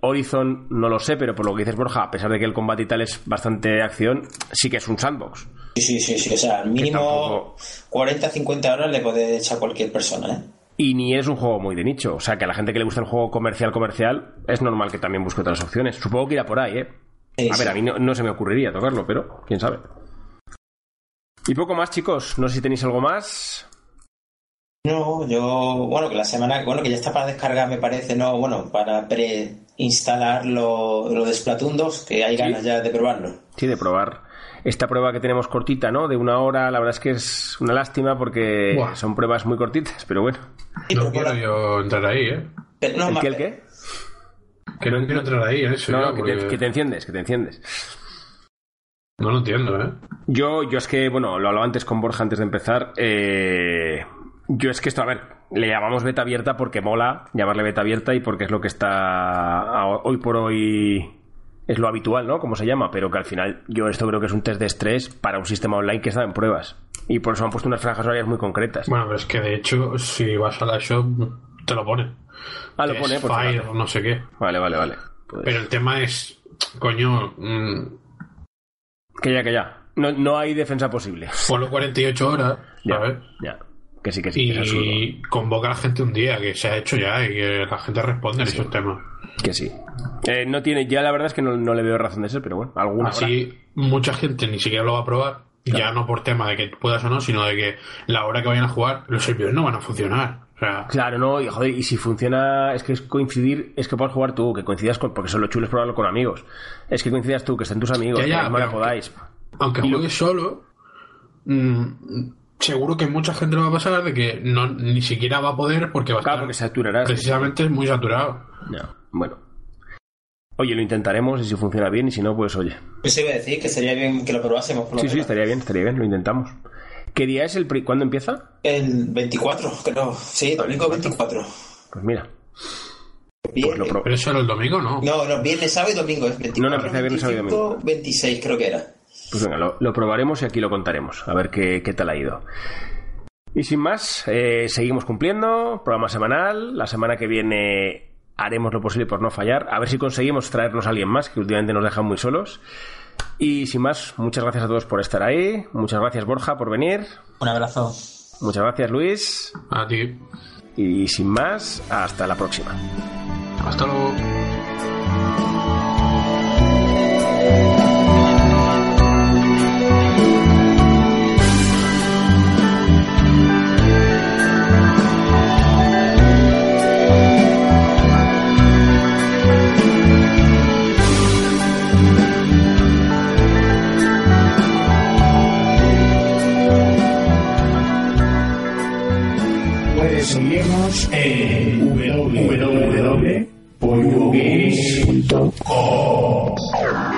Horizon no lo sé, pero por lo que dices Borja, a pesar de que el combate y tal es bastante acción, sí que es un sandbox. Sí, sí, sí, sí. o sea, al mínimo 40-50 horas le puede echar cualquier persona, ¿eh? Y ni es un juego muy de nicho, o sea, que a la gente que le gusta el juego comercial comercial es normal que también busque otras opciones. Supongo que irá por ahí, ¿eh? a ver, a mí no se me ocurriría tocarlo, pero quién sabe. Y poco más, chicos. No sé si tenéis algo más. No, yo, bueno, que la semana, bueno, que ya está para descargar, me parece, no, bueno, para preinstalar lo, lo de Splatoon 2, que hay ganas ya de probarlo. Sí, de probar. esta prueba que tenemos cortita, ¿no? De una hora, la verdad es que es una lástima porque son pruebas muy cortitas, pero bueno. No quiero yo entrar ahí, ¿eh? ¿El qué, el qué? Que no quiero entrar ahí, ¿eh? No, que, te, que te enciendes, que te enciendes. No lo entiendo, ¿eh? Yo, yo es que, bueno, lo hablaba antes con Borja antes de empezar. Eh, yo es que esto, a ver, le llamamos beta abierta porque mola llamarle beta abierta y porque es lo que está hoy por hoy es lo habitual, ¿no? Como se llama, pero que al final yo esto creo que es un test de estrés para un sistema online que está en pruebas. Y por eso han puesto unas franjas horarias muy concretas. Bueno, pero es que de hecho, si vas a la shop, te lo pone. Ah, lo pone, por Fire, no sé qué. Vale, vale, vale. Pues pero el tema es, coño, mm, que ya, que ya. No, no hay defensa posible. Ponlo 48 horas, ya, Ya. Que sí, que sí. Y convoca a la gente un día, que se ha hecho ya y que la gente responde en esos temas. Que sí. Eh, no tiene, ya la verdad es que no, le veo razón de ser, pero bueno, alguna Así, mucha gente ni siquiera lo va a probar. Ya no por tema de que puedas o no, sino de que la hora que vayan a jugar, los servidores no van a funcionar. claro, no, y joder, y si funciona, es que es coincidir, es que puedes jugar tú, que coincidas con, porque son los chulos probarlo con amigos. Es que coincidas tú, que estén tus amigos, que ya, podáis. Aunque juegues solo, mm, seguro que mucha gente lo va a pasar de que no, ni siquiera va a poder porque va a claro, porque saturará. Precisamente es muy saturado. Bueno. Oye, lo intentaremos y si funciona bien y si no, pues oye. Pues iba a decir que sería bien que lo probásemos. sí, sí, estaría bien, estaría bien, lo intentamos. ¿Qué día es el ¿Cuándo empieza? El 24, creo. Sí, domingo 24. Pues mira. Pues Pero eso era el domingo, ¿no? No, no, viernes, sábado y domingo. Es 24, no, no, empecé viernes, sábado y domingo. 26 creo que era. Pues venga, lo, probaremos y aquí lo contaremos. A ver qué, qué tal ha ido. Y sin más, eh, seguimos cumpliendo. Programa semanal. La semana que viene haremos lo posible por no fallar. A ver si conseguimos traernos a alguien más, que últimamente nos dejan muy solos. Y sin más, muchas gracias a todos por estar ahí. Muchas gracias, Borja, por venir. Un abrazo. Muchas gracias, Luis. A ti. Y sin más, hasta la próxima. Hasta luego. resolvemos en www.poluogames.com.